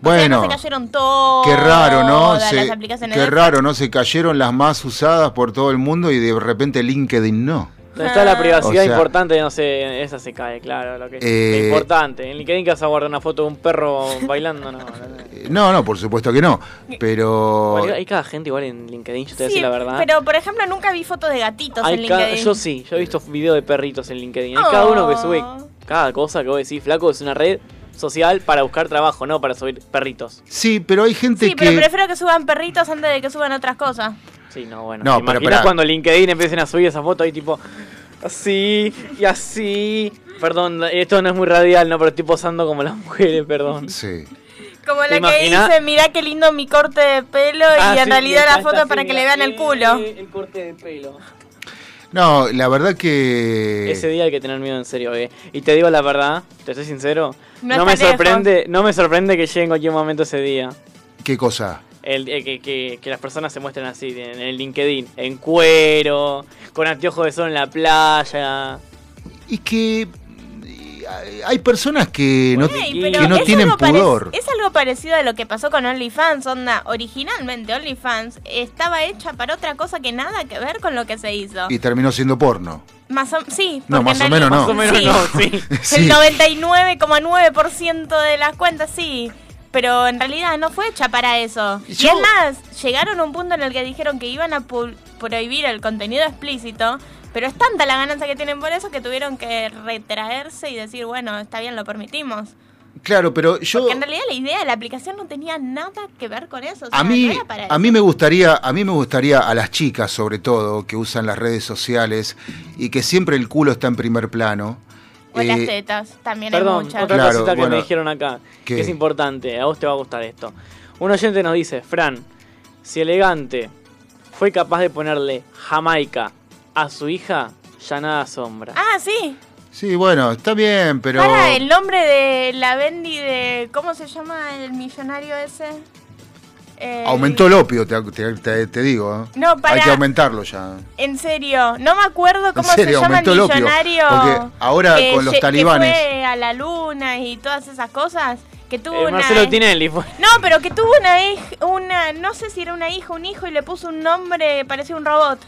Bueno, o sea, no se cayeron todas qué raro, ¿no? las Se- aplicaciones qué raro, ¿no? Se cayeron las más usadas por todo el mundo y de repente LinkedIn no. Donde está la privacidad O sea- importante, no sé, esa se cae, claro. Lo que Eh, importante. En LinkedIn que vas a guardar una foto de un perro bailando, no. no, por supuesto que no. Pero. Hay cada gente igual en LinkedIn, yo te voy a Sí, decir la verdad. pero por ejemplo nunca vi fotos de gatitos Hay en LinkedIn. yo sí, yo he visto videos de perritos en LinkedIn. Hay cada uno que sube cada cosa que vos decís, flaco, es una red social para buscar trabajo, no para subir perritos. Sí, pero hay gente Sí, que. pero prefiero que suban perritos antes de que suban otras cosas. Sí, no, bueno. No, ¿te pero imaginas cuando LinkedIn empiecen a subir esa foto ahí tipo así y así? Perdón, esto no es muy radial, no, pero estoy posando como las mujeres, perdón. Sí. Como ¿Te la que imaginas? dice, mirá qué lindo mi corte de pelo Ah, y en sí, realidad la foto para que le vean el culo. El corte de pelo. No, la verdad que. Ese día hay que tener miedo en serio, eh. Y te digo la verdad, te soy sincero, No no, me lejos. sorprende, no me sorprende que llegue en cualquier momento ese día. ¿Qué cosa? El, eh, que, que- que las personas se muestren así en el LinkedIn, en cuero, con anteojos de sol en la playa. Y que. Hay- Hay personas que no, Ey, que no es tienen pudor. Es algo parecido a lo que pasó con OnlyFans, onda. Originalmente OnlyFans estaba hecha para otra cosa que nada que ver con lo que se hizo. Y terminó siendo porno. Más o, sí, No, porque más en o menos no. Más o menos sí. no, sí. Sí. El 99,9% de las cuentas sí. Pero en realidad no fue hecha para eso. Y Yo- es más, llegaron a un punto en el que dijeron que iban a pu- prohibir el contenido explícito. Pero es tanta la ganancia que tienen por eso que tuvieron que retraerse y decir, bueno, está bien, lo permitimos. Claro, pero yo. Porque en realidad la idea de la aplicación no tenía nada que ver con eso. o sea, A mí, no a mí me gustaría, a mí me gustaría a las chicas sobre todo que usan las redes sociales y que siempre el culo está en primer plano. O las eh, tetas, también hay muchas. otra Claro, cosita que bueno, me dijeron acá, ¿qué? que es importante, a vos te va a gustar esto. Un oyente nos dice, Fran, si elegante fue capaz de ponerle Jamaica a su hija, ya nada asombra. Ah, sí. Sí, bueno, está bien, pero. Para, el nombre de la Bendy de. ¿Cómo se llama el millonario ese? Eh, Aumentó el opio, te, te- te- te digo. ¿eh? No, Hay que aumentarlo ya. En serio, no me acuerdo cómo serio, se llama el aumentó el opio, millonario. porque ahora que con los talibanes- Que fue a la luna y todas esas cosas. Que tuvo Eh, una. Marcelo Tinelli fue. No, pero que tuvo una hij- una. No sé si era una hija o un hijo y le puso un nombre, parecía un robot.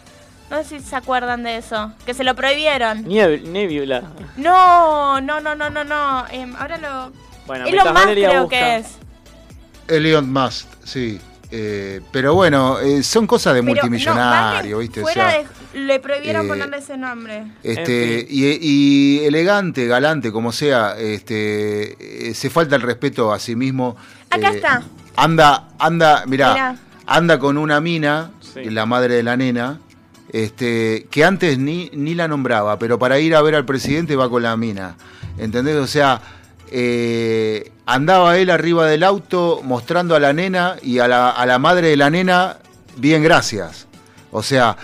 No sé si se acuerdan de eso. Que se lo prohibieron. Nebula. No, no, no, no, no, no. Em, ahora lo. Bueno, Elon Musk creo busca- que es. Elon Musk, sí. Eh, pero bueno, eh, son cosas de Pero, multimillonario, no, ¿viste? O Fuera sea, de- le prohibieron eh, ponerle ese nombre. Este, y, y elegante, galante, como sea, este, eh, se falta el respeto a sí mismo. Acá Eh, está. Anda, anda, mirá, Mirá. anda con una mina, Sí. la madre de la nena, este, que antes ni, ni la nombraba, pero para ir a ver al presidente va con la mina. ¿Entendés? O sea, eh, andaba él arriba del auto mostrando a la nena y a la, a la madre de la nena, bien, gracias. O sea,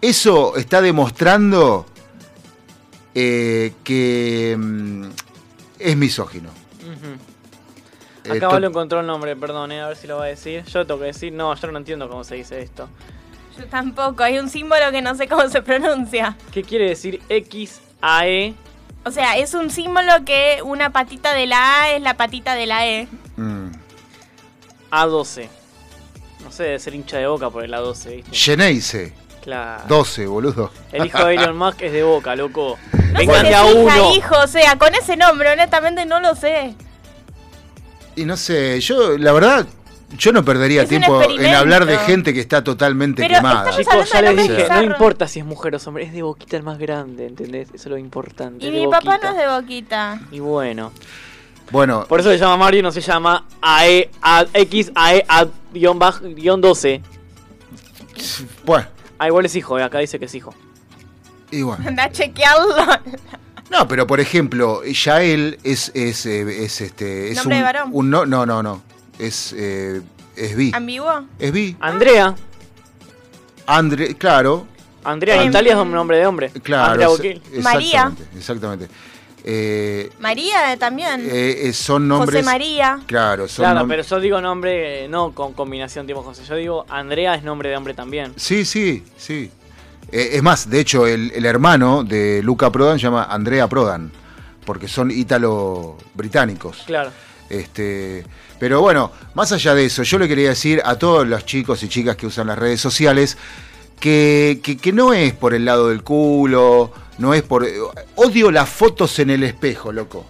eso está demostrando eh, que mm, es misógino. Ujú. Eh, Acá to- Valo encontró el nombre, perdón, eh, a ver si lo va a decir. Yo tengo que decir, no, yo no entiendo cómo se dice esto. Yo tampoco, hay un símbolo que no sé cómo se pronuncia. ¿Qué quiere decir XAE? O sea, es un símbolo que una patita de la A es la patita de la E. Mm. A12. No sé, debe ser hincha de boca por el A12, ¿viste? Geneise, Claro. 12, boludo. El hijo de Elon Musk es de boca, loco. No Vengan sé a uno. hijo, o sea, con ese nombre, honestamente no lo sé. Y no sé, yo, la verdad, yo no perdería Es tiempo en hablar de gente que está totalmente Pero quemada. Chicos, ya les dije, no importa si es mujer o hombre, es de boquita el más grande, ¿entendés? Eso es lo importante. Y mi papá no es de boquita. Y bueno. Bueno, Por eso se llama Mario y no se llama AE, A, X, AE, A, guion, baj- guion 12. bueno, Ah, igual es hijo, eh, acá dice que es hijo. bueno. Anda a chequearlo. No, pero por ejemplo, Yael es, es, eh, es este. Es ¿Nombre un, de varón? un no, no, no, no. Es, eh, es bi. ¿Ambiguo? Es bi. Andrea. Andre, claro. Andrea en Italia es un nombre de hombre. Claro. Andrea es-. María. Exactamente. Exactamente. Eh, María también. eh, eh, son nombres. José María. Claro, son Claro, nom- pero yo digo nombre eh, no con combinación tipo José. Yo digo Andrea es nombre de hombre también. Sí, sí, sí. Eh, es más, de hecho, el, el hermano de Luca Prodan se llama Andrea Prodan, porque son ítalo-británicos. Claro. Este, pero bueno, más allá de eso, yo le quería decir a todos los chicos y chicas que usan las redes sociales que, que- que no es por el lado del culo, no es por... Odio las fotos en el espejo, loco.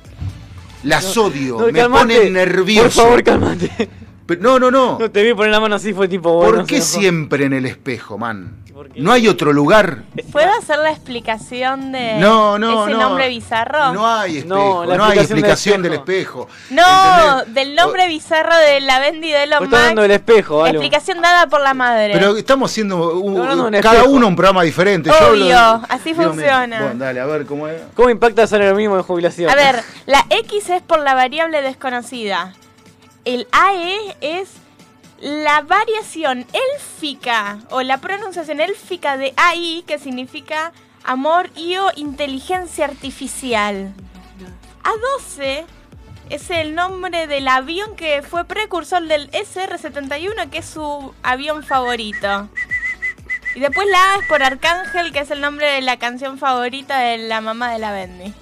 Las odio, No, me calmate, ponen nervioso. Por favor, cálmate. Pero- no, no, no. No te vi poner la mano así, fue tipo. bueno, ¿Por qué siempre en el espejo, man? ¿No hay otro lugar? ¿Puedo hacer la explicación de No, no, ese no. nombre bizarro? No hay espejo, No, hay explicación del espejo. No, del nombre bizarro de la Bendy de Elon Pues está hablando Musk. del espejo, algo. Explicación dada por la madre. Pero estamos haciendo un- cada espejo. uno un programa diferente. Yo hablo de- Obvio, así funciona. Bueno, dale, a ver cómo es. ¿Cómo impacta el salario mínimo de jubilación? A ver, la X es por la variable desconocida. El AE es la variación élfica o la pronunciación élfica de AI, que significa amor y o inteligencia artificial. A12 es el nombre del avión que fue precursor del SR-71, que es su avión favorito. Y después la A es por Arcángel, que es el nombre de la canción favorita de la mamá de la Bendy.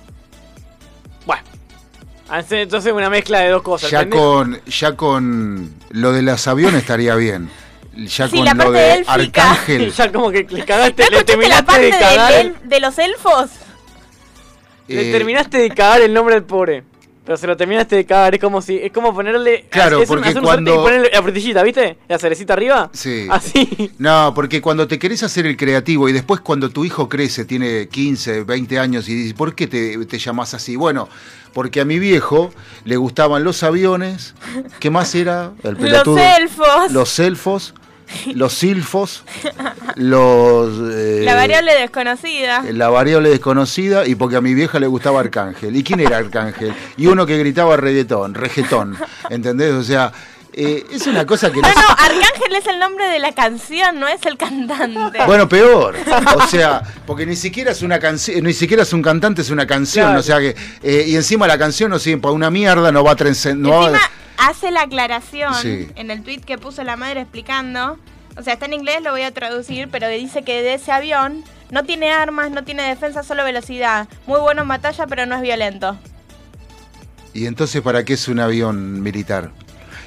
Entonces una mezcla de dos cosas. Ya ¿entendés? con, ya con lo de los aviones estaría bien. Ya Sí, con la lo parte de élfica. Arcángel. Ya como que le cagaste, ¿No le escuchaste la terminaste parte de cagar. el- de los elfos? Le eh, terminaste de cagar el nombre del pobre. Pero se lo terminaste de cagar, es como si, es como ponerle. Claro, es porque un cuando- y ponerle la frutillita, ¿viste? La cerecita arriba. Sí. Así. No, porque cuando te querés hacer el creativo y después cuando tu hijo crece, tiene 15, 20 años y dices, ¿por qué te, te llamás así? Bueno, porque a mi viejo le gustaban los aviones, ¿qué más era? El Los elfos. Los elfos, los silfos, los... eh, la variable desconocida. La variable desconocida y porque a mi vieja le gustaba Arcángel. ¿Y quién era Arcángel? Y uno que gritaba reggaetón, reggaetón, ¿entendés? O sea, eh, es una cosa que... No, no, Arcángel es el nombre de la canción, no es el cantante. Bueno, peor. O sea, porque ni siquiera es una canción, ni siquiera es un cantante, es una canción. Claro. O sea que, eh, y encima la canción no sirve para una mierda, no va a. No va Encima hace la aclaración Sí. en el tweet que puso la madre explicando. O sea, está en inglés, lo voy a traducir, pero dice que de ese avión no tiene armas, no tiene defensa, solo velocidad. Muy bueno en batalla, pero no es violento. Y entonces, ¿para qué es un avión militar?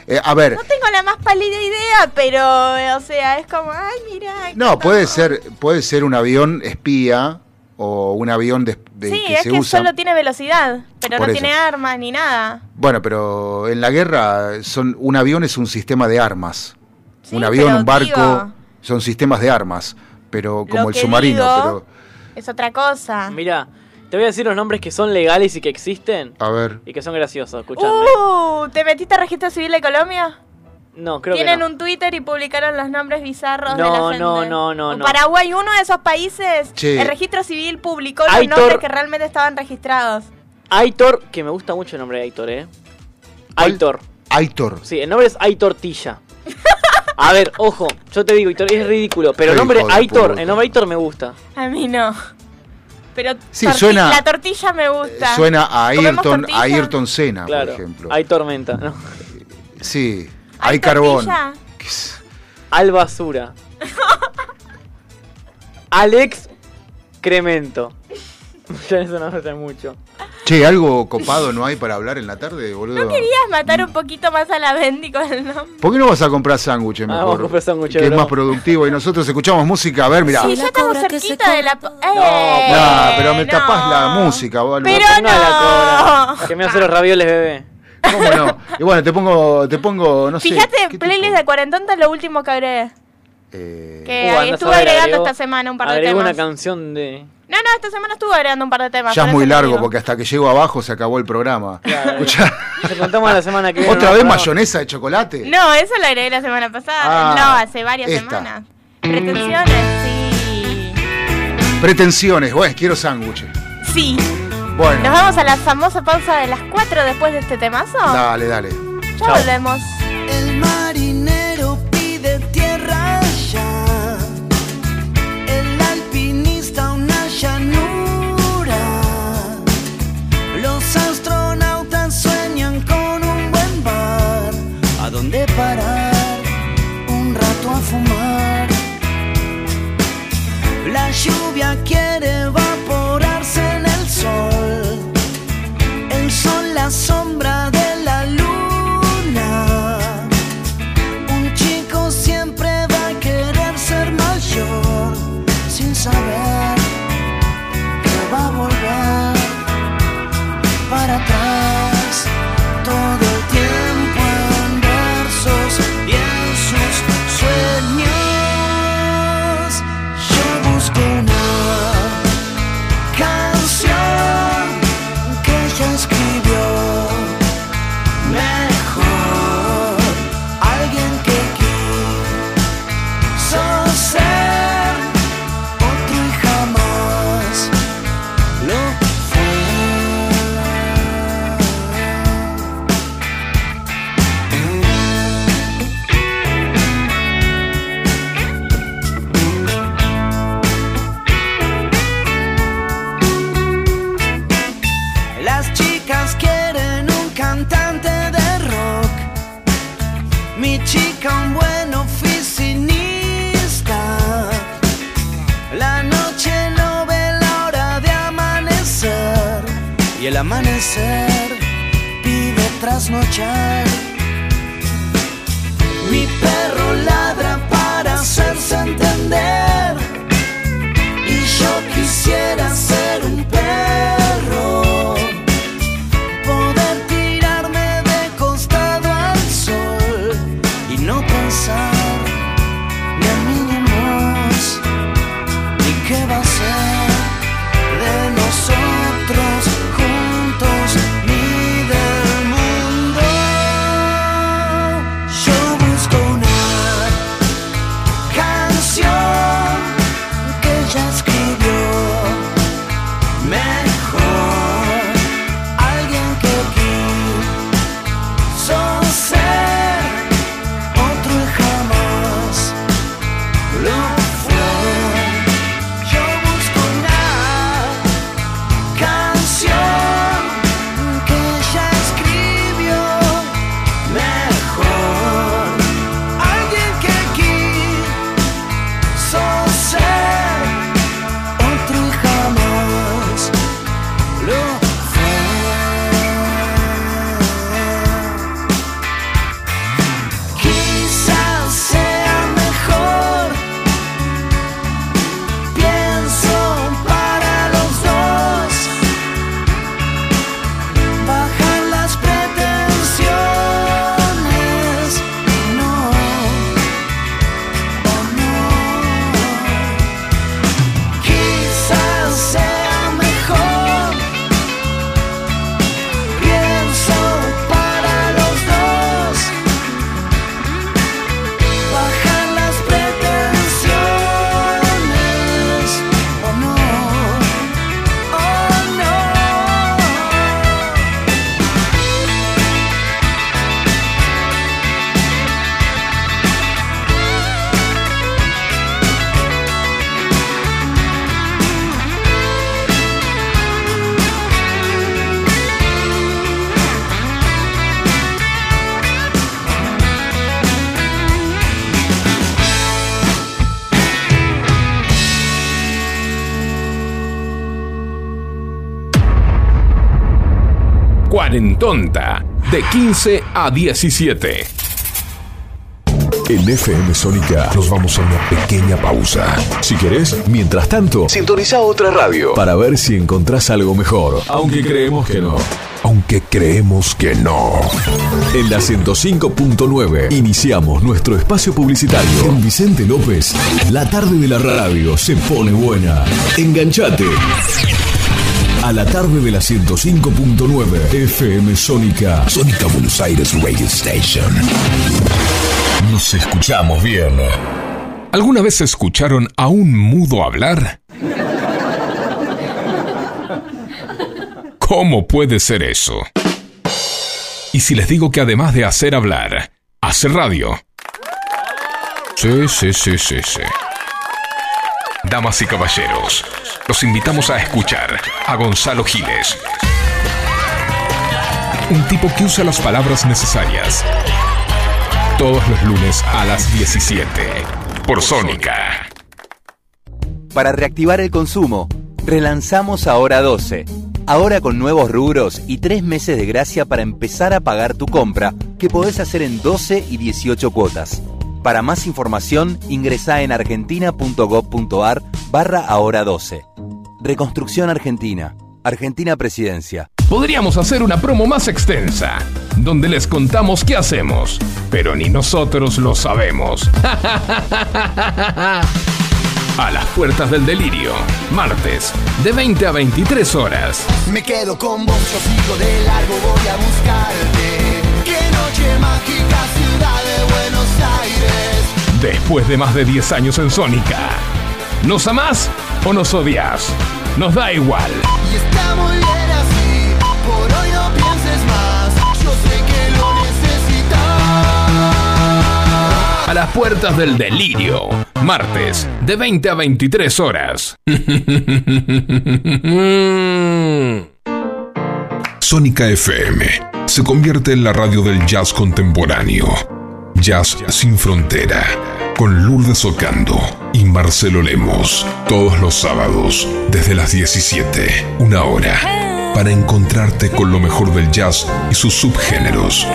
Eh, a ver, No tengo la más pálida idea, pero, eh, o sea, es como, ay, mira. no, puede ser, puede ser un avión espía o un avión de, de- Sí, que es se que usa. solo tiene velocidad, pero Por no eso. tiene armas ni nada. Bueno, pero en la guerra son un avión es un sistema de armas. Sí, un avión, un barco, digo- son sistemas de armas, pero como Lo el que submarino. digo- Pero, Es otra cosa. Mira, te voy a decir los nombres que son legales y que existen. a ver, Y que son graciosos, escuchame. Uh, ¿te metiste a registro civil de Colombia? No, creo Tienen que no. un Twitter y publicaron los nombres bizarros de No, la gente. no, no, no, no. Paraguay, uno de esos países, Che. el registro civil publicó los Aitor- nombres que realmente estaban registrados. Aitor, que me gusta mucho el nombre de Aitor, ¿eh? ¿Cuál? Aitor. Aitor. Sí, el nombre es Aitor Tilla. A ver, ojo, yo te digo, Aitor, es ridículo, pero el nombre de Aitor, puta. el nombre Aitor me gusta. A mí no. Pero Sí, torti- suena- la tortilla me gusta. Suena a ¿Comemos Ayrton, a Ayrton Senna, Claro, por ejemplo. hay tormenta, ¿no? Sí, ¿Hay hay carbón. tortilla? Al basura. Alex Cremento. Ya eso no hace mucho. Che, ¿algo copado no hay para hablar en la tarde, boludo? ¿No querías matar un poquito más a la Bendy con el nombre? ¿Por qué no vas a comprar sándwiches Ah, mejor? vamos a comprar sándwiches, que es más productivo y nosotros escuchamos música. A ver, mira. Sí, ya estamos cerquita de la... Eh, Nah, pero me no. tapás la música, boludo. Pero No, la no. cobra. Que me hace los ravioles, bebé. ¿Cómo no? Y bueno, te pongo, te pongo, no sé. Fíjate ¿qué en te playlist de Cuarentonta lo último que agregué. Eh, Que Uh, estuve agregando agregó- esta semana un par de temas. una canción de. No, no, esta semana estuve agregando un par de temas. ya es muy largo porque hasta que llego abajo se acabó el programa. Escuchá, Te contamos la semana que viene. ¿Otra ¿no? vez mayonesa de chocolate? No, eso lo agregué la semana pasada. Ah, no, hace varias esta. semanas. Pretensiones, sí. Pretensiones, bueno, quiero sándwiches. Sí. Bueno, Nos vamos a la famosa pausa de las 4 después de este temazo. dale, dale. Ya volvemos. El Cuarentonta, de 15 a 17. En FM Sónica nos vamos a una pequeña pausa. Si querés, mientras tanto, sintoniza otra radio para ver si encontrás algo mejor. Aunque creemos que no. aunque creemos que no. En la 105.9 iniciamos nuestro espacio publicitario. Con Vicente López, la tarde de la radio se pone buena. Enganchate. A la tarde de la 105.9 FM Sónica. Sónica Buenos Aires Radio Station. Nos escuchamos bien. ¿Alguna vez escucharon a un mudo hablar? ¿Cómo puede ser eso? Y si les digo que además de hacer hablar, hace radio. Sí, sí, sí, sí, sí. Damas y caballeros, los invitamos a escuchar a Gonzalo Giles. Un tipo que usa las palabras necesarias. Todos los lunes a las 17. Por Sónica. Para reactivar el consumo, relanzamos Ahora 12. Ahora con nuevos rubros y tres meses de gracia para empezar a pagar tu compra, que podés hacer en 12 y 18 cuotas. Para más información, ingresá en argentina.gov.ar barra Ahora 12. Reconstrucción Argentina. Argentina Presidencia. Podríamos hacer una promo más extensa, donde les contamos qué hacemos, pero ni nosotros lo sabemos. A las puertas del delirio, martes, de 20 a 23 horas. Me quedo con vos, yo sigo de largo, voy a buscarte. Qué noche mágica, ciudad de Buenos Aires. Después de más de 10 años en Sónica. ¿Nos amás o nos odias? Nos da igual. Y está muy bien así, por hoy no pienses más. Yo sé que lo necesitas. A las puertas del delirio, martes, de 20 a 23 horas. Sónica FM se convierte en la radio del jazz contemporáneo. Jazz sin frontera. Con Lourdes Ocando y Marcelo Lemos. Todos los sábados, desde las 17, una hora. Para encontrarte con lo mejor del jazz y sus subgéneros.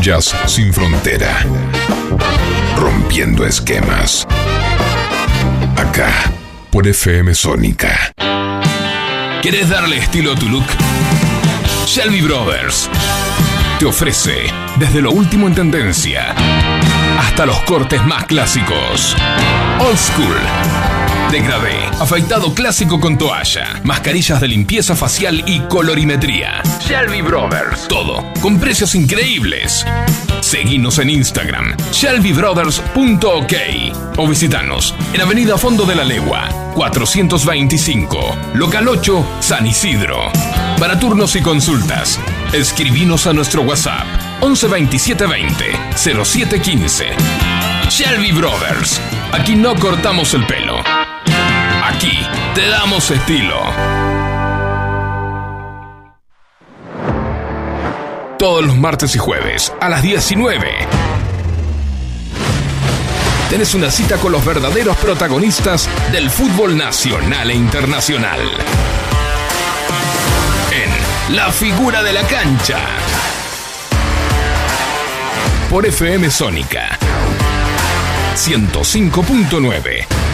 Jazz sin frontera. Rompiendo esquemas. Acá, por FM Sónica. ¿Quieres darle estilo a tu look? Shelby Brothers te ofrece desde lo último en tendencia hasta los cortes más clásicos. Old School. Degradé, afeitado clásico con toalla, mascarillas de limpieza facial y colorimetría. Shelby Brothers. Todo con precios increíbles. Seguinos en Instagram, shelbybrothers.ok o visitanos en Avenida Fondo de la Legua, 425, Local 8, San Isidro. Para turnos y consultas, escribinos a nuestro WhatsApp 11 27 20 07 15. Shelby Brothers. Aquí no cortamos el pelo. Aquí te damos estilo. Todos los martes y jueves a las 19. Tenés una cita con los verdaderos protagonistas del fútbol nacional e internacional. En La figura de la cancha. Por FM Sónica 105.9.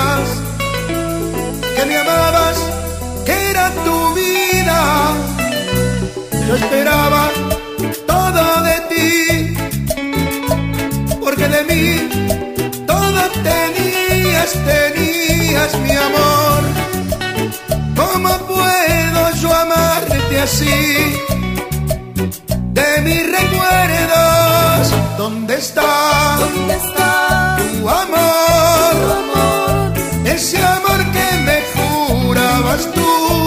Decías que me amabas, que era tu vida. Yo esperaba todo de ti, porque de mí todo tenías tenías, tenías mi amor. ¿Cómo puedo yo amarte así? De mis recuerdos, ¿dónde está? ¿Dónde está tu amor? Ese amor que me jurabas tú.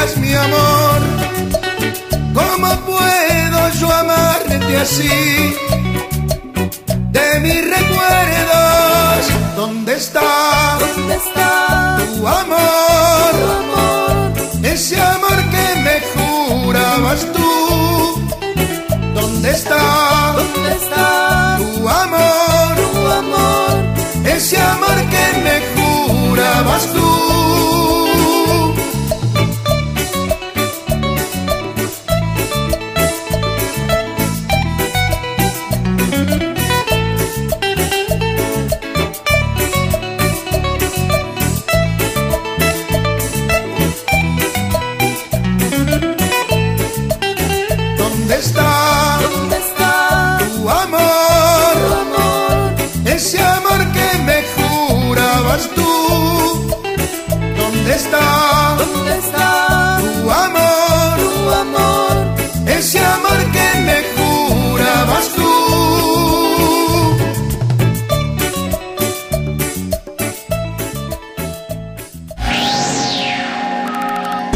Tenías mi amor. ¿Cómo puedo yo amarte así? De mis recuerdos, ¿dónde está? ¿Dónde está tu amor? Ese amor que me jurabas tú. ¿Dónde está? ¿Dónde está tu amor? tu amor? Ese amor que me jurabas tú.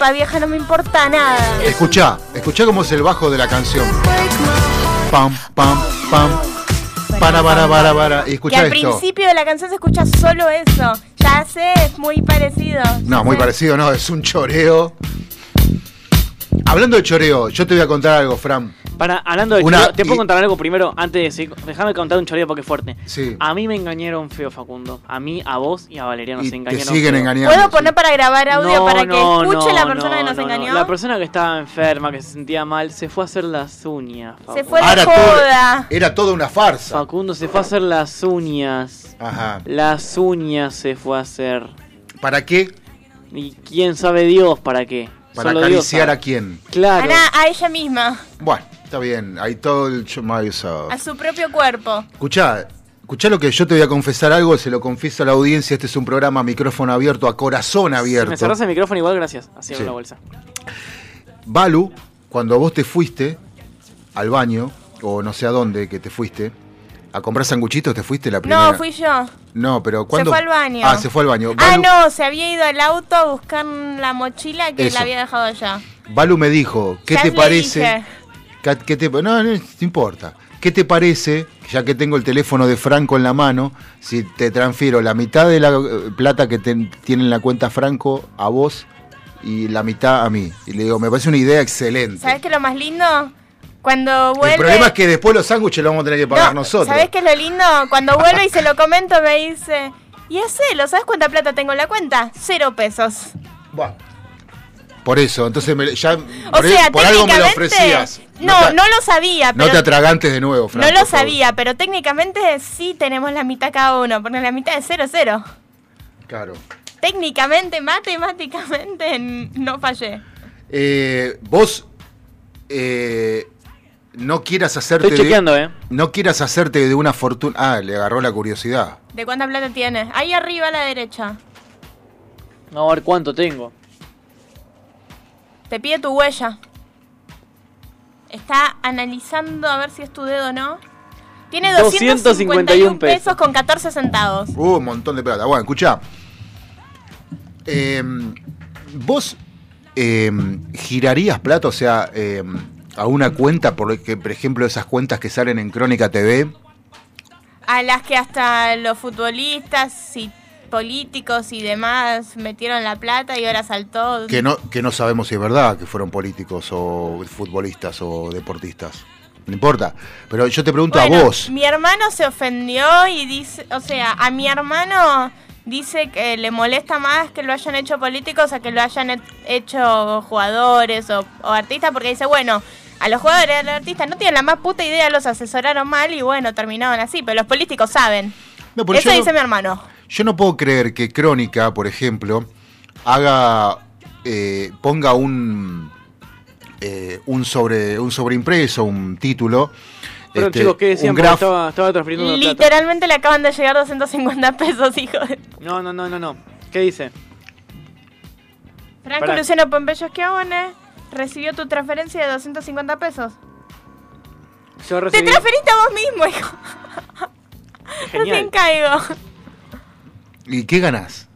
Lipa, vieja, no me importa nada. Escuchá, escuchá cómo es el bajo de la canción. Pam, pam, pam. Para, para, para, para. Y Que escuchá al esto. principio de la canción se escucha solo eso. Ya sé, es muy parecido. No, muy parecido, no, es un choreo. Hablando de choreo, yo te voy a contar algo, Fran. Para, hablando de Una- choreo, ¿te puedo y- contar algo primero antes de seguir? Déjame contar un choreo porque es fuerte. Sí. A mí me engañaron feo, Facundo. A mí, a vos y a Valeria nos Y te engañaron. siguen feo. engañando. ¿Puedo poner para grabar audio No, para que no, escuche no, la persona no, que nos no, no. engañó? La persona que estaba enferma, que se sentía mal, se fue a hacer las uñas. Se fue la era, todo- joda. era toda una farsa. Facundo se fue a hacer las uñas. Ajá. Las uñas se fue a hacer. ¿Para qué? Y quién sabe Dios para qué. Para Solo Dios acariciar sabe. a quién. Claro. Ana, a ella misma, Bueno, está bien. Hay todo el chomayo. a su propio cuerpo. Escuchá, escuchá lo que yo te voy a confesar algo, se lo confieso a la audiencia. Este es un programa a micrófono abierto, a corazón Si abierto. me cerrás el micrófono igual, gracias. Así Sí. una bolsa. Balu, cuando vos te fuiste al baño, o no sé a dónde que te fuiste, a comprar sanguchitos, te fuiste la primera. No, fui yo. No, pero cuando. fue al baño. Ah, se fue al baño. Ah, Balu, no, se había ido al auto a buscar la mochila que Eso. la había dejado allá. Balu me dijo, ¿qué Ya te parece? dije. ¿Qué, te, no, no, no importa. ¿Qué te parece, ya que tengo el teléfono de Franco en la mano, si te transfiero la mitad de la eh, plata que te- tiene en la cuenta Franco a vos y la mitad a mí? Y le digo, me parece una idea excelente. ¿Sabes qué es lo más lindo? Cuando vuelve. El problema es que después los sándwiches los vamos a tener que pagar No, nosotros. ¿Sabes qué es lo lindo? Cuando vuelve y se lo comento, me dice. Y hacelo, ¿sabes cuánta plata tengo en la cuenta? Cero pesos. Buah. Por eso, entonces me- ya O por, sea, por algo me lo técnicamente. ofrecías. No, te- no lo sabía, no pero. te atragantes de nuevo, Franco. no lo sabía, pero técnicamente sí tenemos la mitad cada uno, porque la mitad es cero, cero. Claro. Técnicamente, matemáticamente, no fallé. Eh, vos eh, no quieras hacerte Estoy chequeando, de, eh. no quieras hacerte de una fortuna. Ah, le agarró la curiosidad. ¿De cuánta plata tienes? Ahí arriba a la derecha. Vamos a ver cuánto tengo. Te pide tu huella. Está analizando a ver si es tu dedo o no. Tiene 251 251 pesos con 14 centavos. Uh, un montón de plata. Bueno, escuchá. Eh, vos eh, girarías plata, o sea, eh, a una cuenta, porque, por ejemplo, esas cuentas que salen en Crónica TV. A las que hasta los futbolistas y políticos y demás metieron la plata y ahora saltó. Que no, que no sabemos si es verdad que fueron políticos o futbolistas o deportistas. No importa. Pero yo te pregunto Bueno, a vos. Mi hermano se ofendió y dice, o sea, a mi hermano dice que le molesta más que lo hayan hecho políticos a que lo hayan he- hecho jugadores o, o artistas, porque dice, bueno, a los jugadores a los artistas no tienen la más puta idea, los asesoraron mal y bueno, terminaron así, pero los políticos saben. No, Eso no- dice mi hermano. Yo no puedo creer que Crónica, por ejemplo, haga eh, ponga un eh, un sobre un sobreimpreso, un título. Pero este, chicos, ¿qué decían? graf- Estaba, estaba transfiriendo una plata. Literalmente le acaban de llegar 250 pesos, hijo de... No, no, no, no, no. ¿Qué dice? Franco Pará. Luciano Pompeyo Schiavone recibió tu transferencia de 250 pesos. Yo Te recibí... transferiste a vos mismo, hijo. Recién Genial. caigo. ¿Y qué ganás?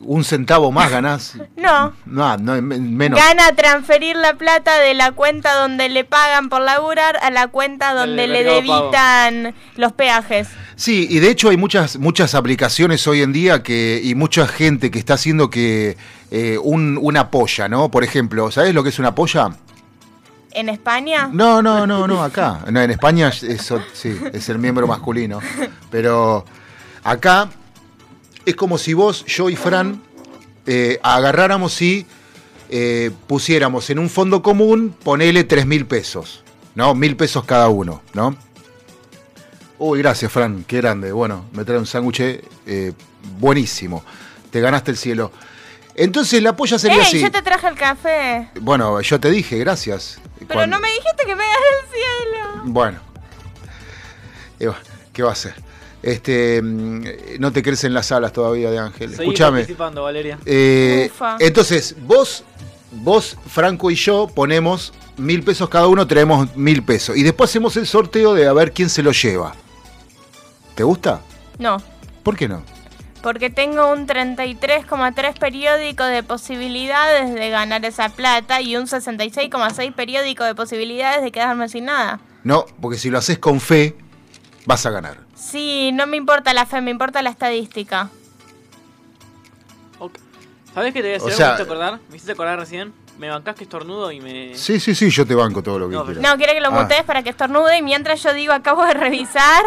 ¿Un centavo más ganás? No. No, no me- menos. Gana transferir la plata de la cuenta donde le pagan por laburar a la cuenta donde le Pago. debitan los peajes. Sí, y de hecho hay muchas muchas aplicaciones hoy en día que y mucha gente que está haciendo que eh, un, una polla, ¿no? Por ejemplo, ¿sabes lo que es una polla? ¿En España? No, no, no, no, acá. No, en España es, eso, sí, es el miembro masculino. Pero acá es como si vos, yo y Fran eh, agarráramos y eh, pusiéramos en un fondo común, ponele tres mil pesos, ¿no? Mil pesos cada uno, ¿no? Uy, gracias, Fran, qué grande. Bueno, me trae un sándwich eh, buenísimo. Te ganaste el cielo. Entonces la polla sería ¡Ey! así. Yo te traje el café. Bueno, yo te dije, gracias. Pero Cuando- no me dijiste que me gané el cielo. Bueno. ¿Qué va a hacer? Este, mm, no te crecen las alas todavía de Ángel. Escúchame. participando, Valeria. Eh, Ufa. entonces, vos, vos, Franco y yo ponemos mil pesos cada uno, traemos mil pesos. Y después hacemos el sorteo de a ver quién se lo lleva. ¿Te gusta? No, ¿Por qué no? porque tengo un 33,3 periódico de posibilidades de ganar esa plata y un 66,6 periódico de posibilidades de quedarme sin nada. No, porque si lo haces con fe, vas a ganar. Sí, no me importa la fe, me importa la estadística. ¿Sabés qué te voy a O decir? sea- ¿Me hiciste acordar? ¿Me hiciste acordar recién? Me bancás que estornudo y me... Sí, sí, sí, yo te banco todo lo que quieras. No, quiere que lo Ah. mutees para que estornude y mientras yo digo acabo de revisar,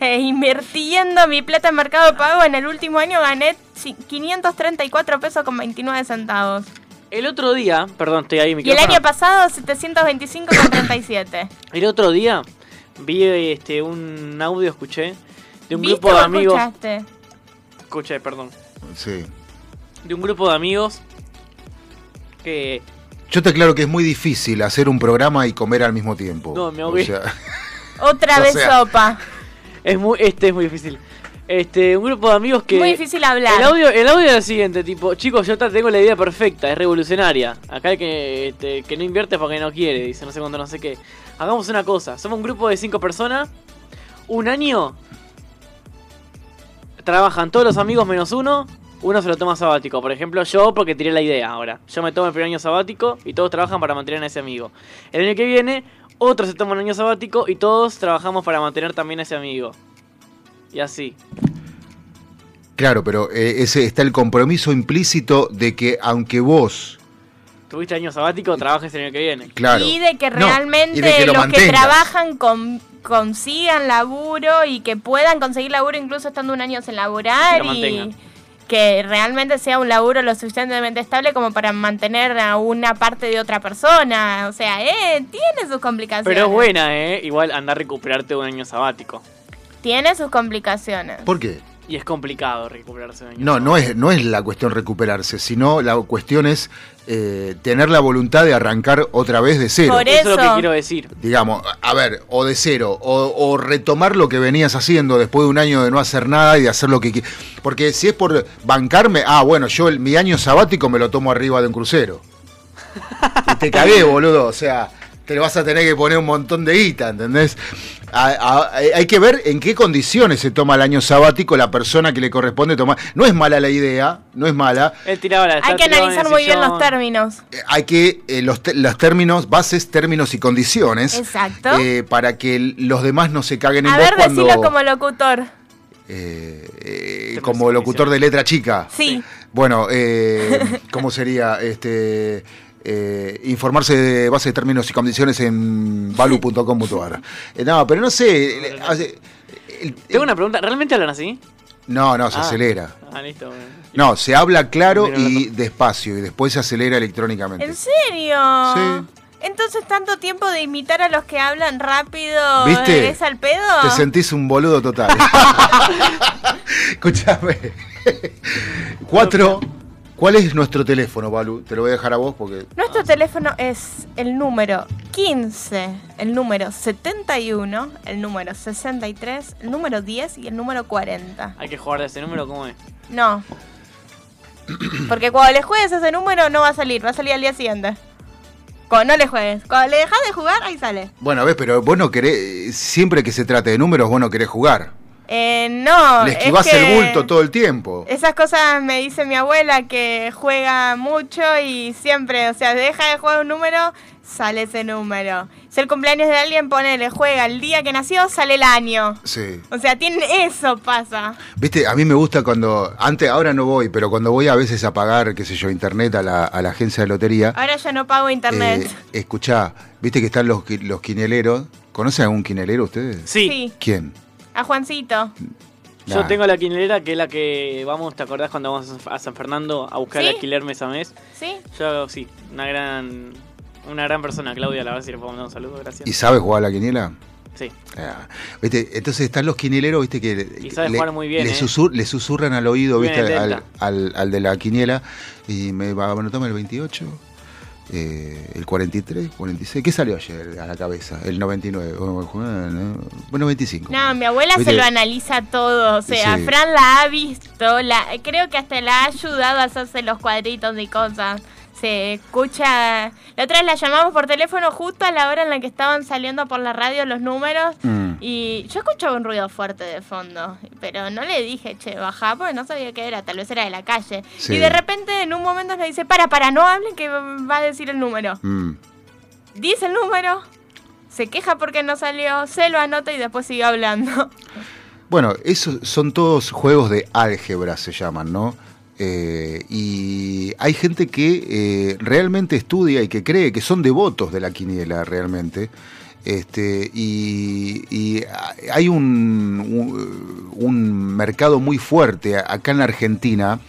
eh, invirtiendo mi plata en Mercado Pago, en el último año gané ci- 534 pesos con 29 centavos. El otro día, perdón, estoy ahí, Y el año pasado 725 con 37. El otro día vi este un audio, escuché, de un ¿Viste grupo de amigos. escuchaste? Escuché, perdón. Sí. De un grupo de amigos que. Yo te aclaro que es muy difícil hacer un programa y comer al mismo tiempo. No, me O ahogué. sea, Otra O vez sea- sopa. Es muy, este es muy difícil. Este, un grupo de amigos que. Muy difícil hablar. El audio, el audio es el siguiente, tipo, chicos, yo tengo la idea perfecta, es revolucionaria. Acá el que, este, que no invierte porque no quiere, dice, no sé cuánto, no sé qué. Hagamos una cosa, somos un grupo de cinco personas, un año, trabajan todos los amigos menos uno, uno se lo toma sabático. Por ejemplo, yo porque tiré la idea ahora. Yo me tomo el primer año sabático y todos trabajan para mantener a ese amigo. El año que viene, otro se toma un año sabático y todos trabajamos para mantener también a ese amigo. Y así. claro, pero eh, ese está el compromiso implícito de que aunque vos, Tuviste año sabático, trabajes el año que viene. claro, Y de que realmente y de que lo los que trabajan con- consigan laburo y que puedan conseguir laburo incluso estando un año sin laburar Que y que realmente sea un laburo lo suficientemente estable como para mantener a una parte de otra persona. O sea, eh, tiene sus complicaciones. Pero es buena, ¿eh? Igual andar a recuperarte un año sabático. Tiene sus complicaciones. ¿por qué? Y es complicado recuperarse año No, no es, no es la cuestión recuperarse, sino la cuestión es eh, tener la voluntad de arrancar otra vez de cero. Por Eso es lo que quiero decir. Digamos, a ver, o de cero, o, o retomar lo que venías haciendo después de un año de no hacer nada y de hacer lo que quieras. Porque si es por bancarme, ah, bueno, yo el- mi año sabático me lo tomo arriba de un crucero. Y te cagué, boludo. O sea, te lo vas a tener que poner un montón de guita, ¿entendés? A- a- hay que ver en qué condiciones se toma el año sabático la persona que le corresponde tomar. No es mala la idea, no es mala. La Hay que analizar el muy bien los términos. Eh, Hay que, eh, los, los términos, bases, términos y condiciones. Exacto. eh, para que el- los demás no se caguen en A vos ver, cuando. decilo como locutor. eh, eh, como locutor de letra chica. Sí. Bueno, eh, ¿cómo sería? Este. Eh, informarse de base de términos y condiciones en valu.com.ar. Eh, no, pero no sé. Tengo una pregunta, ¿realmente hablan así? No, no, se Ah. acelera. Ah, listo. bueno. No, se habla claro y despacio y después se acelera electrónicamente. ¿En serio? Sí. Entonces, tanto tiempo de imitar a los que hablan rápido ¿Viste? es al pedo. Te sentís un boludo total. Escúchame. Cuatro. ¿Cuál es nuestro teléfono, Balu? Te lo voy a dejar a vos porque. Nuestro teléfono es el número 15, el número 71, el número 63, el número 10 y el número 40. Hay que jugar de ese número, ¿cómo es? No. Porque cuando le juegues ese número no va a salir, va a salir al día siguiente. Cuando no le juegues. Cuando le dejas de jugar, ahí sale. Bueno, ves, pero vos no querés. Siempre que se trate de números, vos no querés jugar. Eh, no. Le es esquivás que el bulto todo el tiempo. Esas cosas me dice mi abuela que juega mucho y siempre, o sea, deja de jugar un número, sale ese número. Si el cumpleaños de alguien, ponele, juega el día que nació, sale el año. Sí. O sea, tiene eso pasa. Viste, a mí me gusta cuando. Antes, ahora no voy, pero cuando voy a veces a pagar, qué sé yo, internet a la, a la agencia de lotería. Ahora ya no pago internet. eh, escuchá, viste que están los, qui- los quineleros. ¿Conocen algún quinelero ustedes? Sí. Sí. ¿Quién? A Juancito. Yo Nah. tengo la quinelera que es la que vamos, ¿te acordás cuando vamos a San Fernando a buscar ¿Sí? el alquiler mes a mes? ¿Sí? Yo sí, una gran una gran persona, Claudia, la verdad si le puedo mandar un saludo, gracias. ¿Y sabe jugar a la quiniela? Sí. Ah, ¿Viste? Entonces están los quineleros, viste que Y sabe jugar muy bien, le, ¿eh? susur- le susurran al oído, viste, al, al- al de la quiniela y me va bueno, toma el 28, eh, el 43, 46, ¿qué salió ayer a la cabeza? El 99, bueno, bueno 25. No, mi abuela Viste, se lo analiza todo. O sea, Sí. Fran la ha visto, la, creo que hasta la ha ayudado a hacerse los cuadritos y cosas. Se escucha. La otra vez la llamamos por teléfono justo a la hora en la que estaban saliendo por la radio los números. Mm. Y yo escuchaba un ruido fuerte de fondo. Pero no le dije, che, baja, porque no sabía qué era. Tal vez era de la calle. Sí. Y de repente en un momento nos dice, para, para, no hablen que va a decir el número. Mm. Dice el número. Se queja porque no salió, se lo anota y después sigue hablando. Bueno, esos son todos juegos de álgebra, se llaman, ¿no? Eh, y hay gente que eh, realmente estudia y que cree que son devotos de la quiniela realmente. Este, y, hay un, un, mercado muy fuerte acá en Argentina,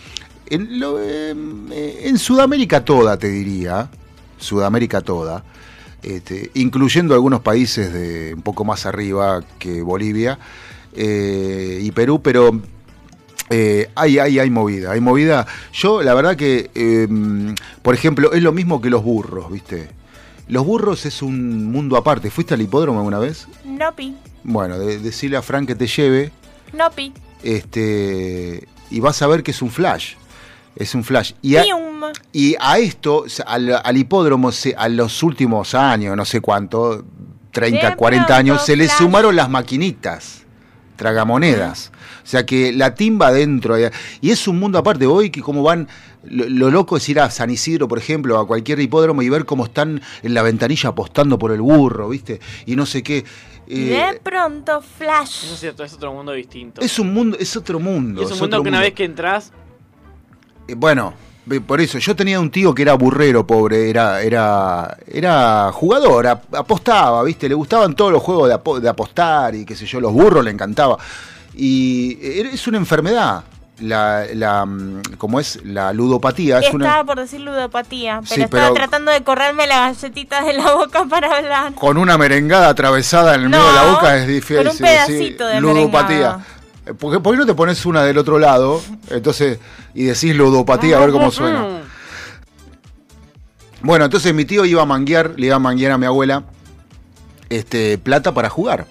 em, eh, en Sudamérica toda, te diría, Sudamérica toda, este, incluyendo algunos países de un poco más arriba que Bolivia y Perú, pero eh, hay, hay, hay movida, hay movida. Yo, la verdad que, eh, por ejemplo, es lo mismo que los burros, ¿viste? Los burros es un mundo aparte. ¿Fuiste al hipódromo alguna vez? Nopi, Bueno, de, decirle a Frank que te lleve, nopi. este, y vas a ver que es un flash. Es un flash. Y a, y a esto, al, al hipódromo, se- a los últimos años, no sé cuánto, 30, De 40 pronto, años, se le sumaron las maquinitas, tragamonedas. O sea que la timba adentro. Y es un mundo aparte. Hoy que como van, lo, lo loco es ir a San Isidro, por ejemplo, a cualquier hipódromo y ver cómo están en la ventanilla apostando por el burro, ¿viste? Y no sé qué. Eh, de pronto, flash. Eso es cierto, es otro mundo distinto. es un mundo, es otro mundo. Y es un es mundo que una mundo. vez que entras, Eh, Bueno, por eso, yo tenía un tío que era burrero, pobre, era, era, era jugador, ap- apostaba, ¿viste? Le gustaban todos los juegos de, apo- de apostar y qué sé yo, los burros le encantaba. Y era- es una enfermedad, la, la, mm, como es la ludopatía, es Estaba una, por decir ludopatía, pero Sí, estaba pero- tratando de correrme las galletitas de la boca para hablar. con una merengada atravesada en el medio de la boca es difícil. con un sí, pedacito de ludopatía. merengada. Eh, ¿Por qué, por qué no te pones una del otro lado? Entonces, y decís ludopatía, a ver cómo suena. Bueno, entonces mi tío iba a manguear, le iba a manguear a mi abuela este, plata para jugar.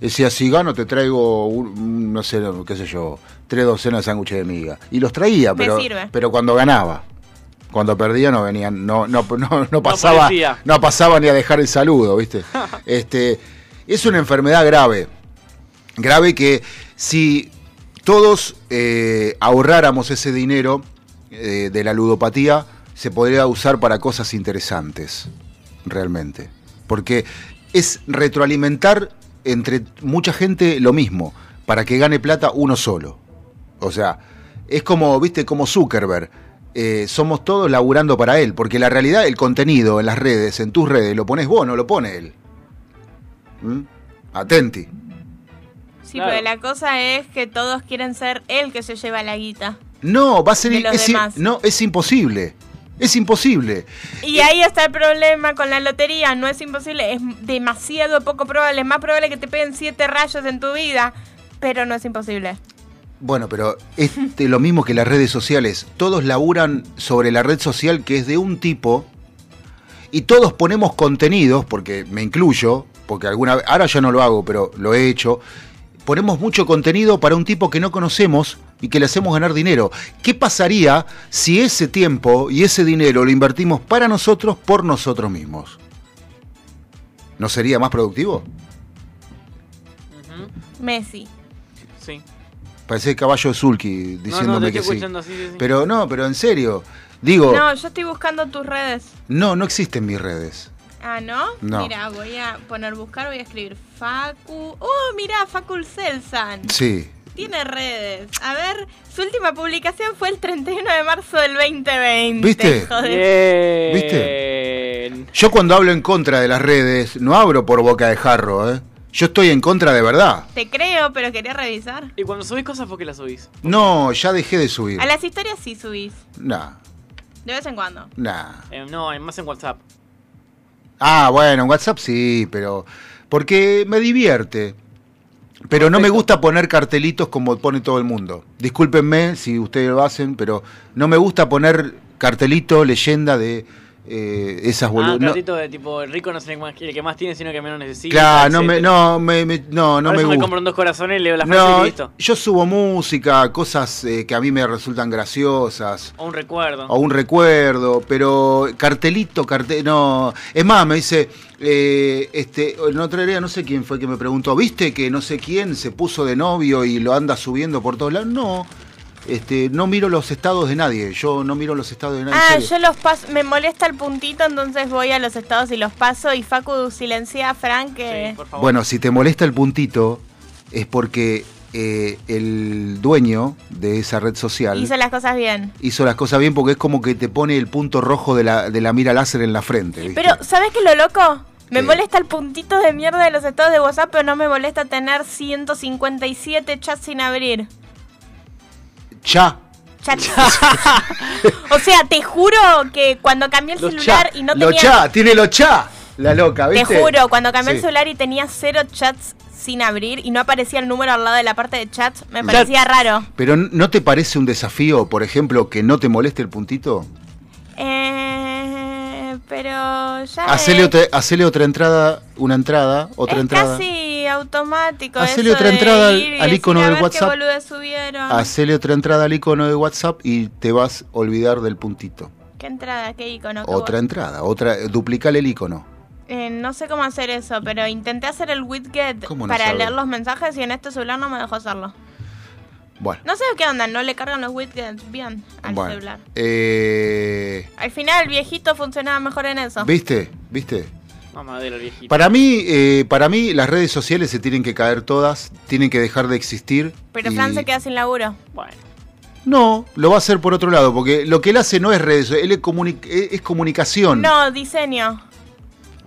Decía, si gano te traigo, un- no sé, qué sé yo, tres docenas de sándwiches de miga. Y los traía, pero, pero cuando ganaba. Cuando perdía no venían, no, no, no, no pasaba, no pasaba ni a dejar el saludo, ¿viste? este, es una enfermedad grave. Grave que si todos eh, ahorráramos ese dinero eh, de la ludopatía, se podría usar para cosas interesantes, realmente. Porque es retroalimentar entre mucha gente lo mismo, para que gane plata uno solo. O sea, es como, viste, como Zuckerberg. Eh, somos todos laburando para él, porque la realidad, el contenido en las redes, en tus redes, lo pones vos, no lo pone él. ¿Mm? Atenti. Sí, Claro. pero la cosa es que todos quieren ser el que se lleva la guita. No, va a ser De los es, demás. no, es imposible. Es imposible. Y ahí está el problema con la lotería. No es imposible, es demasiado poco probable. Es más probable que te peguen siete rayos en tu vida, pero no es imposible. Bueno, pero es de lo mismo que las redes sociales. Todos laburan sobre la red social que es de un tipo y todos ponemos contenidos, porque me incluyo, porque alguna vez, ahora ya no lo hago, pero lo he hecho. Ponemos mucho contenido para un tipo que no conocemos y que le hacemos ganar dinero. ¿Qué pasaría si ese tiempo y ese dinero lo invertimos para nosotros por nosotros mismos? ¿No sería más productivo? Messi. Sí. Parece caballo de Zulki diciéndome que sí, sí. Pero no, pero en serio. Digo, No, yo estoy buscando tus redes. no, no existen mis redes. Ah, ¿no? No. Mira, voy a poner buscar, voy a escribir Facu. Oh, mira, Facul Celsan. Sí. Tiene redes. A ver, su última publicación fue el 31 de marzo del 2020. ¿Viste? Joder. ¿Viste? Yo cuando hablo en contra de las redes, no abro por boca de jarro, ¿eh? Yo estoy en contra de verdad. Te creo, pero quería revisar. Y cuando subís cosas, ¿por qué las subís? No, ya dejé de subir. A las historias sí subís. Nah, De vez en cuando. nah. Eh, no, más en WhatsApp. Ah, bueno, en WhatsApp sí, pero. Porque me divierte. Pero no me gusta poner cartelitos como pone todo el mundo. Discúlpenme si ustedes lo hacen, pero no me gusta poner cartelito, leyenda de eh, esas Ah, boludas. un no, de tipo, el rico no es el que más, el que más tiene, sino que menos necesita. claro, no me, no, me, me- no, no me gusta. compro dos corazones, leo la frase No, y listo. yo subo música, cosas eh, que a mí me resultan graciosas. O un recuerdo. O un recuerdo, pero cartelito, cartel, no. Es más, me dice, eh, este, en otra área, no sé quién fue que me preguntó, ¿viste que no sé quién se puso de novio y lo anda subiendo por todos lados? No, este, no miro los estados de nadie, yo no miro los estados de nadie. Ah, yo los paso. Me molesta el puntito, entonces voy a los estados y los paso. Y Facu silencia a Frank que. Bueno, si te molesta el puntito, es porque eh, el dueño de esa red social hizo las cosas bien. hizo las cosas bien porque es como que te pone el punto rojo de la, de la mira láser en la frente. ¿viste? Pero, ¿sabes qué es lo loco? Me molesta el puntito de mierda de los estados de WhatsApp, pero no me molesta tener 157 chats sin abrir. Ya. Chats. o sea, te juro que cuando cambié el Los celular cha, y no lo tenía. cha, tiene lo cha, la loca, Te ¿viste? juro, cuando cambié el celular y tenía cero chats sin abrir y no aparecía el número al lado de la parte de chats, me Chat. parecía raro. Pero ¿no te parece un desafío, por ejemplo, que no te moleste el puntito? Eh, pero ya. Hacele es- otra, hacele otra entrada, una entrada, otra es entrada. casi automático. Hacele otra entrada al- icono del WhatsApp. Hacele otra entrada al icono de WhatsApp y te vas a olvidar del puntito. ¿Qué entrada? ¿Qué icono? ¿Qué Otra entrada, otra, duplicale el icono. Eh, no sé cómo hacer eso, pero intenté hacer el widget ¿Cómo no para sabe? leer los mensajes y en este celular no me dejó hacerlo. Bueno, No sé qué onda, no le cargan los widgets bien al bueno. celular. Eh, Al final el viejito funcionaba mejor en eso. ¿Viste? ¿Viste? Mamadera el viejito. Para mí, eh, para mí las redes sociales se tienen que caer todas, tienen que dejar de existir. Pero y- Fran se queda sin laburo. Bueno. No, lo va a hacer por otro lado, porque lo que él hace no es redes, él es, comuni- es- comunicación. No, diseño.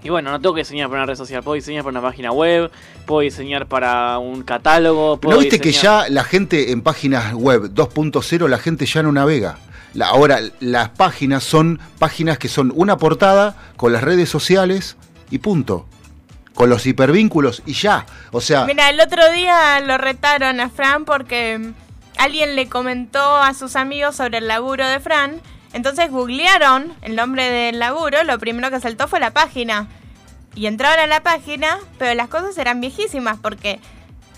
Y bueno, no tengo que diseñar para una red social, puedo diseñar para una página web, puedo diseñar para un catálogo. Puedo ¿No viste que ya la gente en páginas web 2.0, la gente ya no navega? La- ahora, las páginas son páginas que son una portada con las redes sociales y punto. Con los hipervínculos y ya. O sea, Mira, el otro día lo retaron a Fran porque mm, alguien le comentó a sus amigos sobre el laburo de Fran. Entonces googlearon el nombre del laburo, lo primero que saltó fue la página. Y entraron a la página, pero las cosas eran viejísimas porque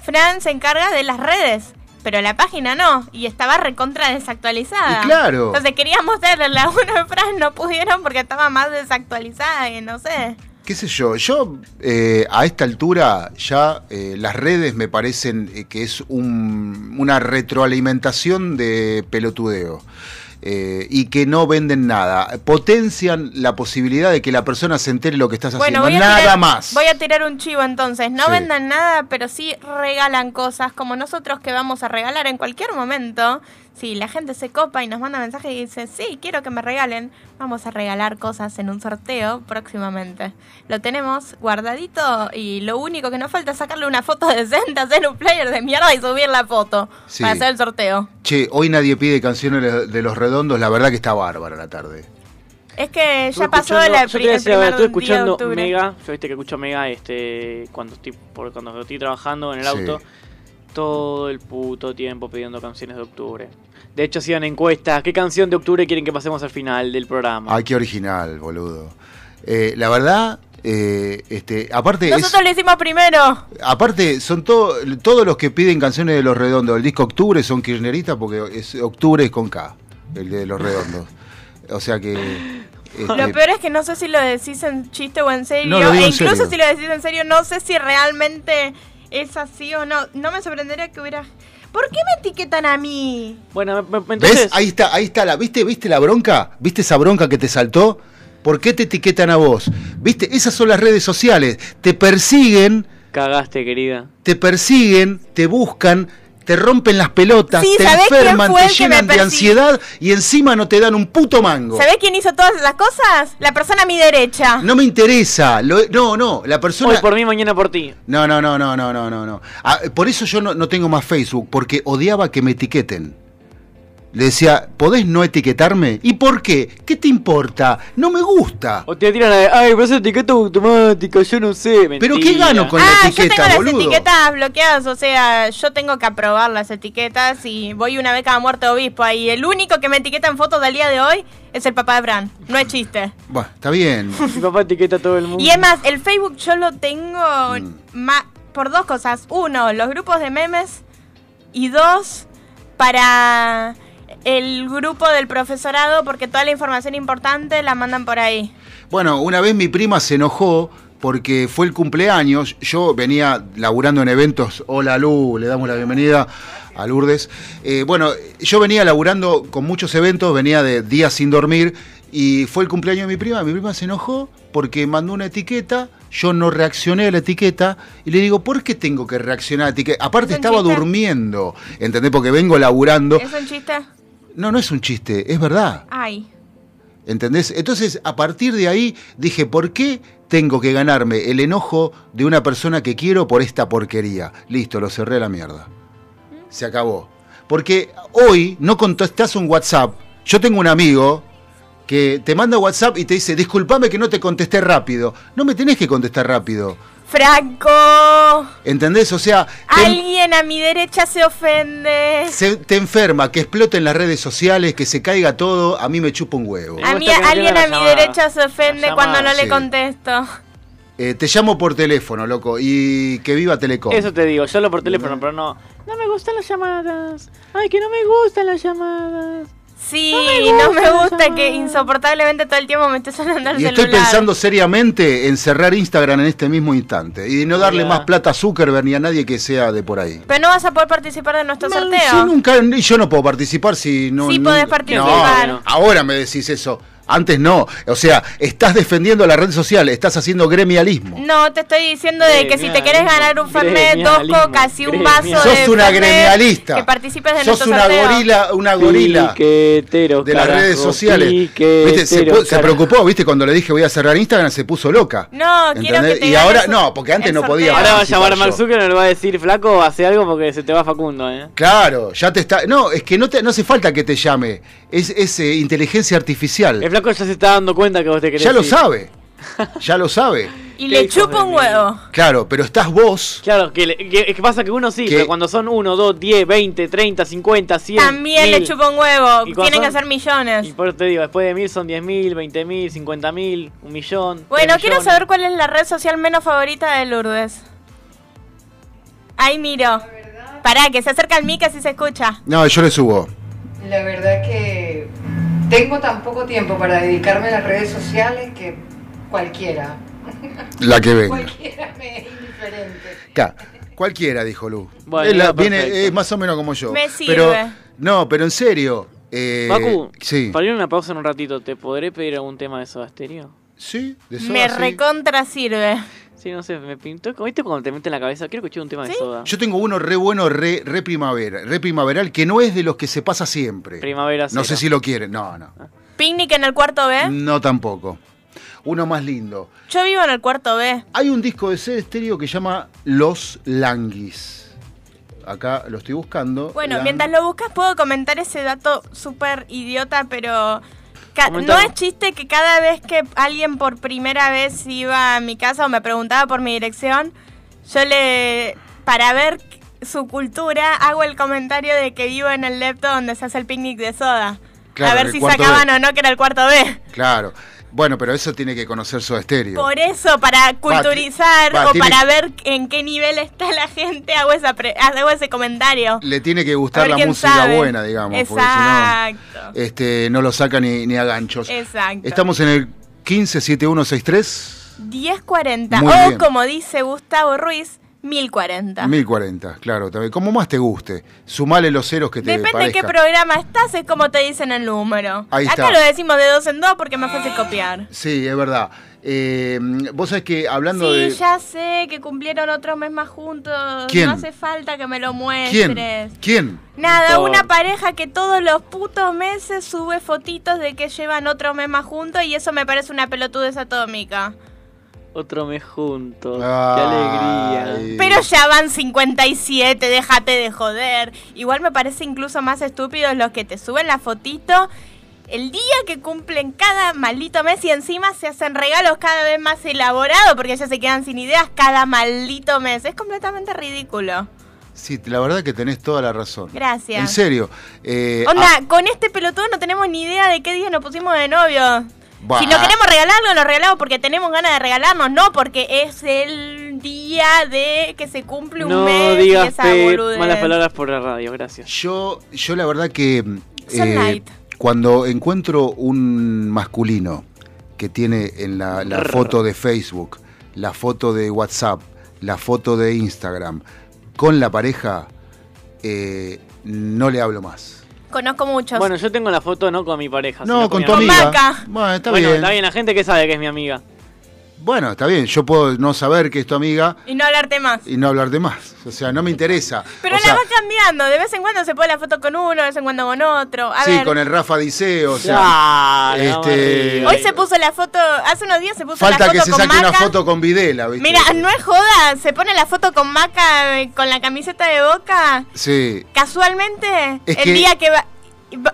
Fran se encarga de las redes, pero la página no, y estaba recontra desactualizada. Y claro. Entonces queríamos mostrar el laburo de Fran, no pudieron porque estaba más desactualizada y no sé. Qué sé yo, yo eh, a esta altura ya eh, las redes me parecen eh, que es un- una retroalimentación de pelotudeo. eh, y que no venden nada. Potencian la posibilidad de que la persona se entere lo que estás Bueno, haciendo. Nada tirar, más. Voy a tirar un chivo entonces. No Sí. vendan nada, pero sí regalan cosas como nosotros que vamos a regalar en cualquier momento. Si la gente se copa y nos manda mensajes y dice, sí, quiero que me regalen, vamos a regalar cosas en un sorteo próximamente. Lo tenemos guardadito y lo único que nos falta es sacarle una foto decente, hacer un player de mierda y subir la foto Sí. para hacer el sorteo. Che, hoy nadie pide canciones de- los redondos, la verdad que está bárbara la tarde. Es que ya pasó la el primer estoy día de escuchando octubre. Mega, yo viste que escucho Mega este cuando estoy por, cuando estoy trabajando en el Sí. auto todo el puto tiempo pidiendo canciones de octubre. De hecho hacían encuestas, ¿qué canción de octubre quieren que pasemos al final del programa? Ay, qué original, boludo. Eh, la verdad, eh, este, aparte, es- Nosotros lo hicimos primero. aparte son todo- todos los que piden canciones de los redondos. El disco Octubre son kirchneristas porque es, Octubre es con K, el de los redondos. O sea que... este, Lo peor es que no sé si lo decís en chiste o en serio. No, lo digo e en incluso serio. si lo decís en serio, no sé si realmente es así o no. No me sorprendería que hubiera. ¿Por qué me etiquetan a mí? Bueno, me- me- ¿Ves? entonces Ahí está, ahí está la. ¿Viste, viste la bronca? ¿Viste esa bronca que te saltó? ¿Por qué te etiquetan a vos? ¿Viste? Esas son las redes sociales. Te persiguen, cagaste, querida. te persiguen, te buscan, te rompen las pelotas, Sí, te ¿sabés quién enferman, te llenan de ansiedad y encima no te dan un puto mango. ¿Sabés quién hizo todas esas cosas? La persona a mi derecha. No me interesa. lo- no, no, la persona. Hoy por mí, mañana por ti. No, no, no, no, no, no, no, no. Ah, por eso yo no, no tengo más Facebook, porque odiaba que me etiqueten. Le decía, ¿podés no etiquetarme? ¿Y por qué? ¿Qué te importa? No me gusta. O te tiran la de, ay, pero esa etiqueta automática, yo no sé. ¿Pero qué gano con ah, la yo etiqueta, tengo las etiquetas bloqueadas, o sea, yo tengo que aprobar las etiquetas y voy una vez cada muerte obispo ahí. El único que me etiqueta en fotos del día de hoy es el papá de Bran. No es chiste. Bueno, está bien. Mi papá etiqueta a todo el mundo. Y es más, el Facebook yo lo tengo Mm. ma- por dos cosas. Uno, los grupos de memes. Y dos, para el grupo del profesorado, porque toda la información importante la mandan por ahí. Bueno, una vez mi prima se enojó porque fue el cumpleaños. Yo venía laburando en eventos. Hola Lu, le damos la bienvenida a Lourdes. Eh, bueno, yo venía laburando con muchos eventos, venía de días sin dormir. Y fue el cumpleaños de mi prima. Mi prima se enojó porque mandó una etiqueta. Yo no reaccioné a la etiqueta. Y le digo, ¿por qué tengo que reaccionar a la etiqueta? Aparte, ¿Es un estaba chiste? durmiendo. ¿Entendés? Porque vengo laburando. ¿Es un chiste? No, no es un chiste, es verdad. Ay. ¿Entendés? Entonces, a partir de ahí dije, ¿por qué tengo que ganarme el enojo de una persona que quiero por esta porquería? Listo, lo cerré a la mierda. Se acabó. Porque hoy no contestás un WhatsApp. Yo tengo un amigo que te manda WhatsApp y te dice, disculpame que no te contesté rápido. No me tenés que contestar rápido. Franco. ¿Entendés? O sea, Alguien a mi derecha se ofende. se- te enferma, que exploten las redes sociales, que se caiga todo, a mí me chupa un huevo. A mí, alguien a mi llamada. derecha se ofende cuando no le contesto. Eh, te llamo por teléfono, loco, y que viva Telecom. Eso te digo, yo hablo por teléfono, pero no. No me gustan las llamadas. Ay, que no me gustan las llamadas. Sí, No me no gusta me que insoportablemente todo el tiempo me esté sonando el Y estoy pensando seriamente en cerrar Instagram en este mismo instante y no darle más plata a Zuckerberg ni a nadie que sea de por ahí. Pero no vas a poder participar de nuestro Yo sorteo. nunca, yo no puedo participar si no. Sí no- podés no, participar. ahora me decís eso. Antes no. O sea, estás defendiendo la red social, estás haciendo gremialismo. No, te estoy diciendo de que si te querés ganar un Fernet, dos cocas y un vaso de Sos una Fernet, gremialista. que participes de Sos una sorteo. gorila, una gorila Piquetero, de las carajo, redes sociales. ¿Viste? Se, preocupó, ¿viste? Cuando le dije voy a cerrar Instagram, se puso loca. No, quiero que te Y ahora, no, porque antes no podía. Ahora va a llamar Mark. Zuckerberg le va a decir, flaco, hace algo porque se te va Facundo, ¿eh? Claro, ya te está. No, es que no, te, no hace falta que te llame. Es, es, eh, inteligencia artificial. El flaco ya se está dando cuenta que vos te querés Ya lo ir. sabe. Ya lo sabe. Y le chupa un huevo. Claro, pero estás vos. Claro, que, le- que, es que pasa que uno sí, Que- pero cuando son 1, 2, 10, 20, 30, 50, 100. También le 1000, chupa un huevo. ¿Y cuánto Tienen que ser millones. Y por eso te digo, después de 1000 son 10.000, 20.000, 50.000, un millón. Bueno, quiero saber cuál es la red social menos favorita de Lourdes. Ahí miro. Pará, que se acerca el mic así se escucha. No, yo le subo. La verdad que tengo tan poco tiempo para dedicarme a las redes sociales que cualquiera. La que venga. Cualquiera me es indiferente. Cualquiera, dijo Lu. Bueno, Es la- viene, es más o menos como yo. Me sirve. Pero, no, pero en serio. eh, Baku, sí. para ir a una pausa en un ratito, ¿te podré pedir algún tema de Soda Stereo? Sí, de Soda, Me sí. recontra sirve. Sí, no sé, me pintó. ¿Viste cuando te mete en la cabeza? Quiero escuchar un tema de soda. Yo tengo uno re bueno, re, re primavera, re primaveral, que no es de los que se pasa siempre. Primavera No sé cero. si lo quieren. No, no. Picnic en el cuarto B. No tampoco. Uno más lindo. Yo vivo en el cuarto B. Hay un disco de Sede Estéreo que llama Los Languis. Acá lo estoy buscando. Bueno, Lang- mientras lo buscas puedo comentar ese dato súper idiota, pero no es chiste que cada vez que alguien por primera vez iba a mi casa o me preguntaba por mi dirección, yo le, para ver su cultura, hago el comentario de que vivo en el lepto donde se hace el picnic de soda. Claro, a ver si sacaban B. o no que era el cuarto B. Claro. Bueno, pero eso tiene que conocer Soda Estéreo. Por eso, para culturizar va, o tiene- para ver en qué nivel está la gente, hago, esa pre- hago ese comentario. Le tiene que gustar la música sabe. buena, digamos. porque si no, Exacto. este, no lo saca ni, ni a ganchos. Exacto. Estamos en el 157163. 1040. Muy o bien. como dice Gustavo Ruiz, 1040. 1040, claro, también. Como más te guste. Sumale los ceros que te Depende de qué programa estás, es como te dicen el número. Ahí Acá está. lo decimos de dos en dos porque es más fácil copiar. Sí, es verdad. Eh, Vos sabés que hablando Sí, de... ya sé que cumplieron otro mes más juntos. ¿Quién? No hace falta que me lo ¿Quién? muestres. ¿Quién? Nada, Por- una pareja que todos los putos meses sube fotitos de que llevan otro mes más juntos y eso me parece una pelotudez atómica. Otro mes juntos. Qué alegría. Pero ya van 57, déjate de joder. Igual me parece incluso más estúpidos los que te suben la fotito el día que cumplen cada maldito mes y encima se hacen regalos cada vez más elaborados porque ya se quedan sin ideas cada maldito mes. Es completamente ridículo. Sí, la verdad que tenés toda la razón. Gracias. En serio. eh, Onda, ah, con este pelotudo no tenemos ni idea de qué día nos pusimos de novio. Bah. Si no queremos regalarlo, lo regalamos porque tenemos ganas de regalarnos, no porque es el día de que se cumple un No mes digas esa malas palabras por la radio, gracias. Yo, yo la verdad que eh, cuando encuentro un masculino que tiene en la, la foto de Facebook, la foto de WhatsApp, la foto de Instagram, con la pareja, eh, no le hablo más. Conozco muchos. Bueno, yo tengo la foto no con mi pareja. No, sino con mi tu amiga. amiga. Maca. Bueno, está bueno, bien. está bien, la gente que sabe que es mi amiga. Bueno, está bien. Yo puedo no saber que es tu amiga Y no hablarte más. y no hablar de más. O sea, no me interesa. Pero O la sea, va cambiando. De vez en cuando se pone la foto con uno, de vez en cuando con otro. A sí, ver. con el Rafa Diceo, o sea, este, rías. Hoy se puso la foto, hace unos días se puso falta la que foto se con saque Maca. una foto con Videla, ¿viste? Mira, no es joda, se pone la foto con Maca eh, con la camiseta de Boca. Sí. Casualmente, Es el que- día que va, va-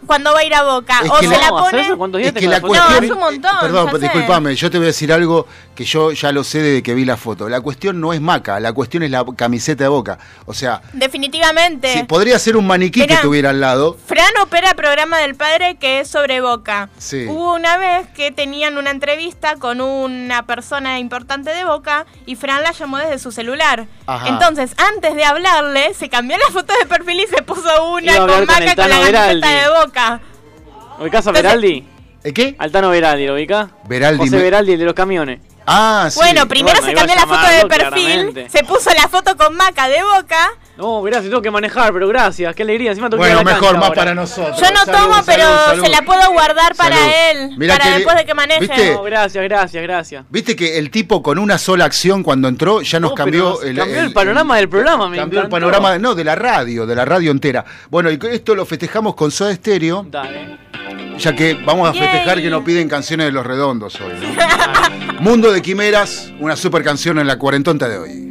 cuando va a ir a Boca. Es o se la- la ¿Cómo haces pone. Es que la cuestión. No, es un montón, Perdón, ya pero disculpame, yo te voy a decir algo que yo ya lo sé desde que vi la foto. La cuestión no es Maca, la cuestión es la camiseta de boca. O sea, Definitivamente. si podría ser un maniquí que tuviera al lado. Fran opera el programa del padre que es sobre Boca. Sí. Hubo una vez que tenían una entrevista con una persona importante de Boca y Fran la llamó desde su celular. Ajá. Entonces, antes de hablarle, se cambió la foto de perfil y se puso una con con Maca el con la camiseta de Boca. ¿Ubicás a Veraldi? ¿Eh, ¿Qué? Altano Veraldi, ¿lo ubicás? Veraldi José me- Veraldi, el de los camiones. Ah, sí. Bueno, primero Bueno, se cambió la foto de llamarlo, perfil, claramente. se puso la foto con Maca de Boca. No, gracias, tengo que manejar, pero gracias, qué alegría. Encima tengo Bueno, mejor, más ahora. para nosotros. Yo no Salud, tomo, salud, pero salud. se la puedo guardar para Salud. él, Mirá para que- después de que maneje. ¿viste? No, gracias, gracias, gracias. Viste que el tipo con una sola acción cuando entró ya nos No, cambió, pero cambió el panorama del programa, me cambió el panorama, no, de la radio, de la radio entera. Bueno, y esto lo festejamos con Soda Stereo, Dale. ya que vamos a Yay. festejar que nos piden canciones de los redondos hoy. ¿no? Mundo de Quimeras, una super canción en la cuarentonta de hoy.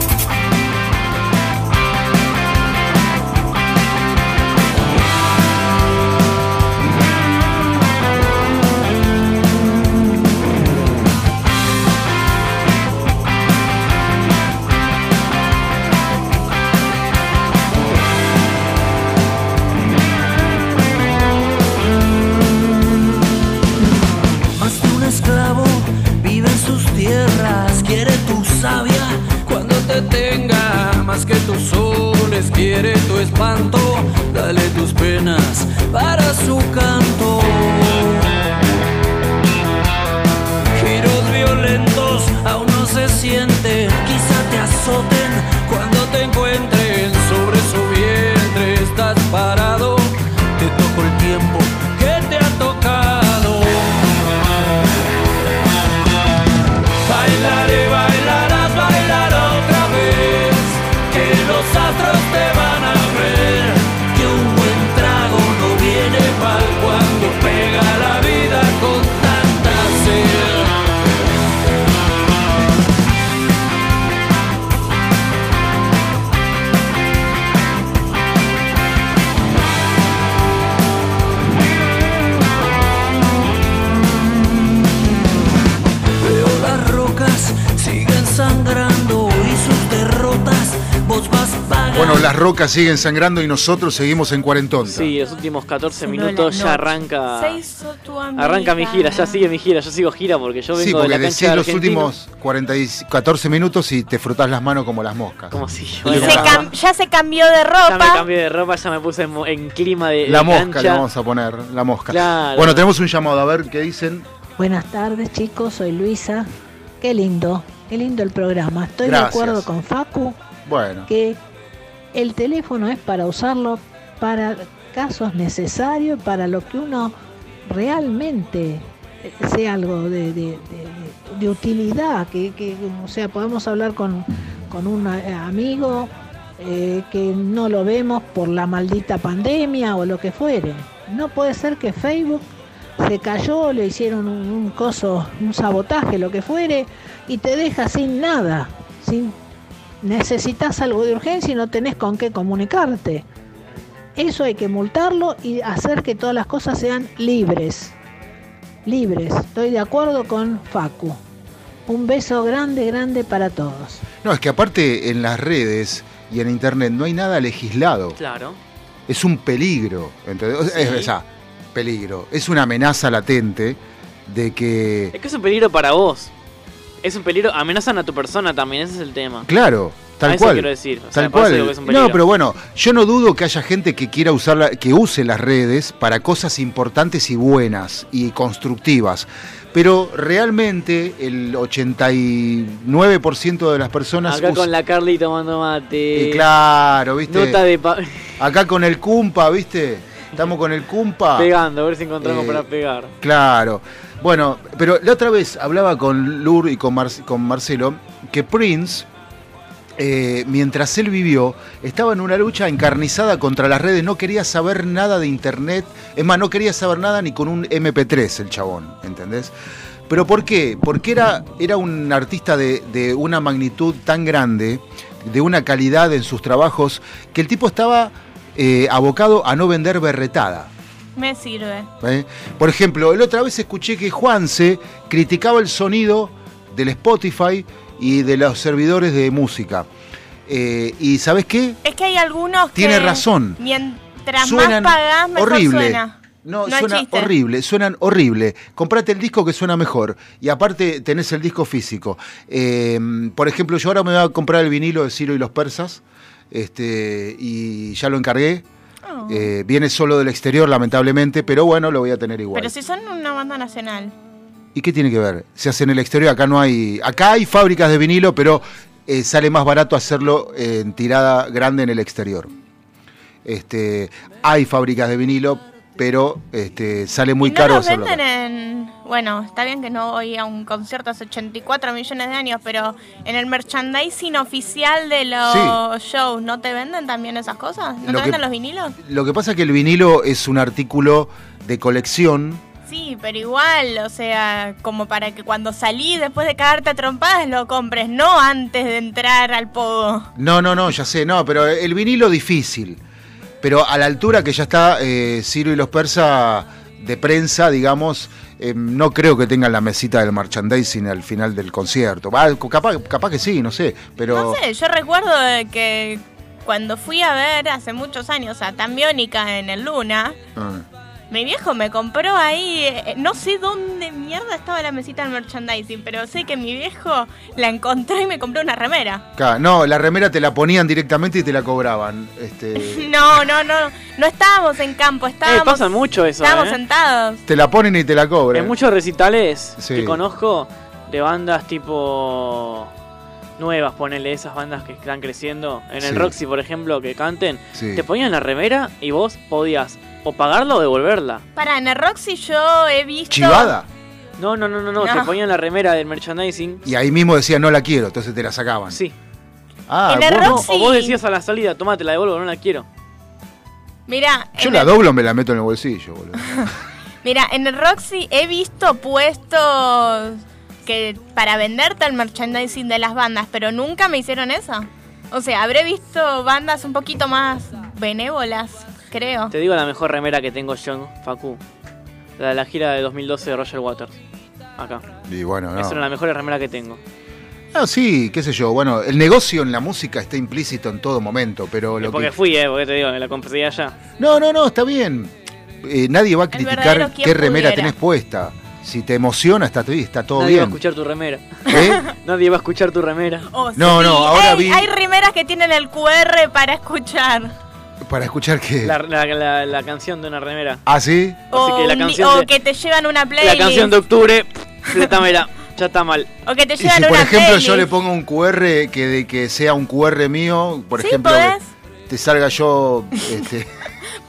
Rocas siguen sangrando y nosotros seguimos en cuarentonta. Sí, los últimos 14 Sonó minutos la ya arranca. Arranca mi gira, ya sigue mi gira, yo sigo gira porque yo vengo Sí, de porque la decís cancha de los últimos 40 y 14 minutos y te frotás las manos como las moscas. Como si yo Y Se la- cam- ya se cambió de Ya me ropa. cambié de ropa, ya me puse en, clima de, La de mosca cancha. le vamos a poner, la mosca. Claro. Bueno, tenemos un llamado, a ver qué dicen. Buenas tardes chicos, soy Luisa. Qué lindo, qué lindo el programa. Estoy Gracias. de acuerdo con Facu Bueno, que el teléfono es para usarlo para casos necesarios, para lo que uno realmente sea algo de, utilidad, que, que, o sea, podemos hablar con, con un eh, amigo eh, que no lo vemos por la maldita pandemia o lo que fuere. No puede ser que Facebook se cayó, le hicieron un, un coso, un sabotaje, lo que fuere, y te deja sin nada, sin necesitas algo de urgencia y no tenés con qué comunicarte. Eso hay que multarlo y hacer que todas las cosas sean libres. Libres. Estoy de acuerdo con Facu. Un beso grande, grande para todos. no, es que aparte en las redes y en internet no hay nada legislado. Claro. Es un peligro, ¿entendés? Sí. Es, o sea, peligro. Es una amenaza latente de que Es que es un peligro para vos. Es un peligro, amenazan a tu persona también, ese es el tema. Claro, tal A eso cual. quiero decir, o sea, tal cual. digo que es un peligro. no, pero bueno, yo no dudo que haya gente que quiera usar que use las redes para cosas importantes y buenas y constructivas. Pero realmente el 89% de las personas Acá usa- con la Carly tomando mate. Eh, claro, ¿viste? Nota de pa- Acá con el Cumpa, ¿viste? Estamos con el Cumpa. pegando, a ver si encontramos Eh, para pegar. Claro. Bueno, pero la otra vez hablaba con Lur y con, Mar- con Marcelo que Prince, eh, mientras él vivió, estaba en una lucha encarnizada contra las redes, no quería saber nada de internet, es más, no quería saber nada ni con un MP3 el chabón, ¿entendés? ¿Pero por qué? Porque era, era un artista de, de una magnitud tan grande, de una calidad en sus trabajos, que el tipo estaba eh, abocado a no vender berretada. Me sirve. ¿eh? Por ejemplo, la otra vez escuché que Juanse criticaba el sonido del Spotify y de los servidores de música. Eh, y ¿sabes qué? Es que hay algunos que. Tiene razón. Mientras Suenan más pagás, mejor horrible. suena. No, suena chiste. horrible, suenan horrible. Comprate el disco que suena mejor. Y aparte tenés el disco físico. Eh, por ejemplo, yo ahora me voy a comprar el vinilo de Ciro y los Persas. Este, y ya lo encargué. Oh. Eh, viene solo del exterior, lamentablemente, pero bueno, lo voy a tener igual. Pero si son una banda nacional. ¿Y qué tiene que ver? Se hace en el exterior, acá no hay. Acá hay fábricas de vinilo, pero eh, sale más barato hacerlo en tirada grande en el exterior. Este, hay fábricas de vinilo, pero este, sale muy ¿Y no caro los venden en. Bueno, está bien que no voy a un concierto hace 84 millones de años, pero en el merchandising oficial de los shows, ¿no te venden también esas cosas? ¿No Lo te que- venden los vinilos? Lo que pasa es que el vinilo es un artículo de colección. Sí, pero igual, o sea, como para que cuando salís después de cagarte a trompadas lo compres, no antes de entrar al pogo. No, no, no, ya sé, no, pero el vinilo difícil. Pero a la altura que ya está eh, Ciro y los persas de prensa, digamos, eh, no creo que tengan la mesita del merchandising al final del concierto. Va, capaz, capaz que sí, no sé, pero... No sé, yo recuerdo que cuando fui a ver hace muchos años a Tambiónica en el Luna, Ah. Mi viejo me compró ahí, eh, no sé dónde mierda estaba la mesita del merchandising, pero sé que mi viejo la encontró y me compró una remera. Claro, no, la remera te la ponían directamente y te la cobraban. Este, No, no, no, no estábamos en campo, estábamos, Eh, pasa mucho eso, estábamos ¿eh? sentados. te la ponen y te la cobran. En muchos recitales Sí. que conozco de bandas tipo nuevas, ponele esas bandas que están creciendo. En el Sí. Roxy, por ejemplo, que canten, Sí. te ponían la remera y vos podías o pagarla o devolverla. Para, en el Roxy yo he visto... ¿Chivada? No, no, no, no, no, te ponían la remera del merchandising. Y ahí mismo decía no la quiero, entonces te la sacaban. Sí. Ah, En vos no- O vos decías a la salida, toma, te la devuelvo, no la quiero. Mira, Yo la el- doblo, me la meto en el bolsillo, boludo. Mira, en el Roxy he visto puestos que para venderte el merchandising de las bandas, pero nunca me hicieron eso. O sea, habré visto bandas un poquito más benévolas, creo. Te digo la mejor remera que tengo yo, Facu. La de la gira de 2012 de Roger Waters. Acá. Y bueno, no. Es una de las mejores remeras que tengo. Ah, sí, qué sé yo. Bueno, el negocio en la música está implícito en todo momento, pero lo porque que... fui, eh, porque te digo, me la compré allá. No, no, no, está bien. Eh, nadie va a criticar qué remera pudiera. tenés puesta. Si te emociona, está, está todo Nadie va a bien. escuchar tu remera. ¿Eh? Nadie va a escuchar tu remera. Oh, No, sí, no, ahora hay, vi- hay remeras que tienen el QR para escuchar. Para escuchar que... La, la- la- la canción de una remera. ¿Ah, sí? Así O, que la un- canción, o de, que te llevan una la playlist. canción de octubre, fletámela. Ya está mal. O que te llevan si por ejemplo playlist. yo le pongo un QR que de que sea un QR mío, por Sí, ejemplo, podés. que te salga yo este,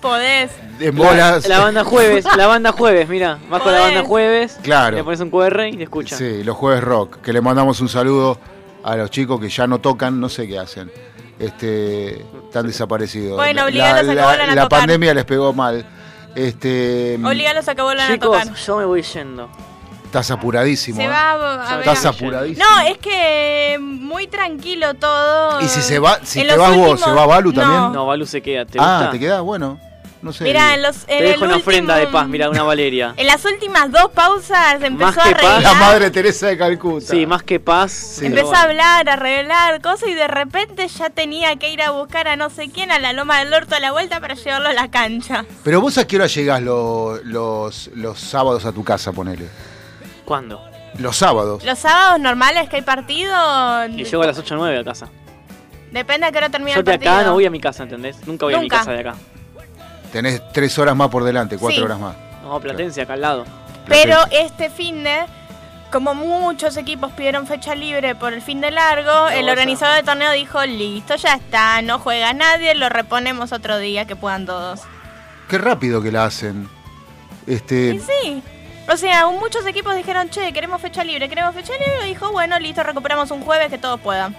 Podés. en bolas. La, la banda jueves, la banda jueves, mira. Vas con la banda jueves. Claro. Le pones un QR y te escuchan. Sí, los jueves rock, que le mandamos un saludo a los chicos que ya no tocan, no sé qué hacen. Este, están desaparecidos. Bueno, La- a que la, vuelvan a la tocar. pandemia les pegó mal. Este, Obligalos a que vuelvan Chicos, a tocar. yo me voy yendo. estás apuradísimo. Se ¿eh? va a, a ver. Estás apuradísimo. No, es que muy tranquilo todo. Y si se va, si En te vas vos, últimos- ¿se va Balu también? No. No, Balu se queda. ¿Te ah, gusta? te queda bueno. No sé. Mira, en los en Te dejo el una último- ofrenda de paz, mira, una Valeria. En las últimas dos pausas empezó Más a que paz. arreglar. La madre Teresa de Calcuta. Sí, más que paz. Empezó bueno. a hablar, a arreglar cosas y de repente ya tenía que ir a buscar a no sé quién a la loma del orto a la vuelta para llevarlo a la cancha. Pero vos a qué hora llegás lo- los, los sábados a tu casa, ponele. ¿Cuándo? Los sábados. Los sábados normales que hay partido, Y llego a las 8 o 9 a casa. depende a qué hora termina Yo el de partido. acá no voy a mi casa, ¿entendés? Nunca voy a mi casa de acá. Tenés tres horas más por delante, cuatro Sí. horas más. No, Platense, acá al lado. Pero este fin de, como muchos equipos pidieron fecha libre por el fin de largo, el organizador del torneo dijo, listo, ya está, no juega nadie, lo reponemos otro día, que puedan todos. Qué rápido que la hacen. Este, Y sí. O sea, muchos equipos dijeron, che, queremos fecha libre, queremos fecha libre, y dijo, bueno, listo, recuperamos un jueves que todos puedan.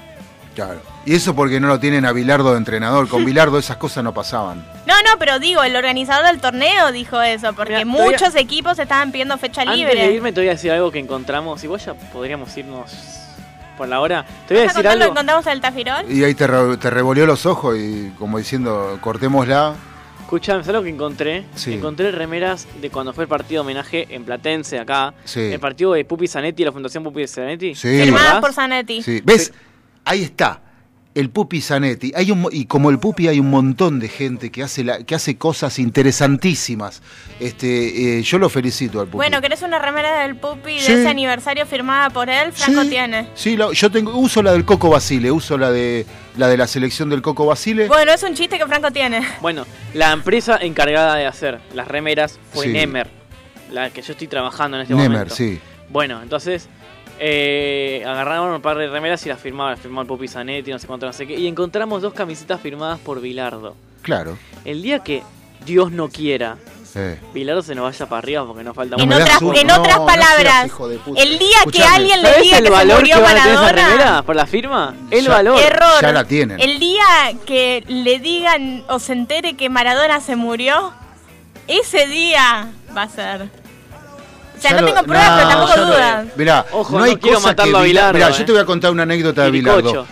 Claro. Y eso porque no lo tienen a Bilardo de entrenador. Con Bilardo esas cosas no pasaban. No, no, pero digo, el organizador del torneo dijo eso, porque Mira, todavía- muchos equipos estaban pidiendo fecha Antes libre. de irme te voy a decir algo que encontramos. Igual ya podríamos irnos por la hora. Te voy a ¿Vas a decir contar lo que algo. encontramos en el Tafirol? Y ahí te, re- te revolvió los ojos y como diciendo, cortémosla. Escuchame, ¿sabes lo que encontré? Sí. Encontré remeras de cuando fue el partido homenaje en Platense, acá. Sí. El partido de Pupi Zanetti, la Fundación Pupi Zanetti. Sí. ¿Te Firmadas por Zanetti. Sí. ¿Ves? Ahí está. El Pupi Zanetti. Hay un, y como el Pupi hay un montón de gente que hace, la, que hace cosas interesantísimas. Este, eh, yo lo felicito al Pupi. Bueno, ¿querés una remera del Pupi Sí. de ese aniversario firmada por él? Franco Sí. tiene. Sí, lo- yo tengo, uso la del Coco Basile, uso la de la de la selección del Coco Basile. Bueno, es un chiste que Franco tiene. Bueno, la empresa encargada de hacer las remeras fue Sí. Nemer, la que yo estoy trabajando en este Nemer, momento. sí. Bueno, entonces eh, agarraron un par de remeras y las firmaba, las firmó el Pupi Zanetti, no sé cuánto, no sé qué. Y encontramos dos camisetas firmadas por Bilardo. Claro. El día que Dios no quiera, Eh. Bilardo se nos vaya para arriba porque nos falta En mucho. otras, en otras palabras, el día que alguien le ¿sabés diga el que se murió que van a tener esa Maradona, remera por la firma? El Ya- valor. error. Ya la tienen. El día que le digan o se entere que Maradona se murió, ese día va a ser. Sea, no lo- tengo pruebas, pero tampoco dudas. Mirá, Ojo, no hay no quiero cosa matarlo que a Bilardo, Mirá, eh. yo te voy a contar una anécdota de. Bilardo.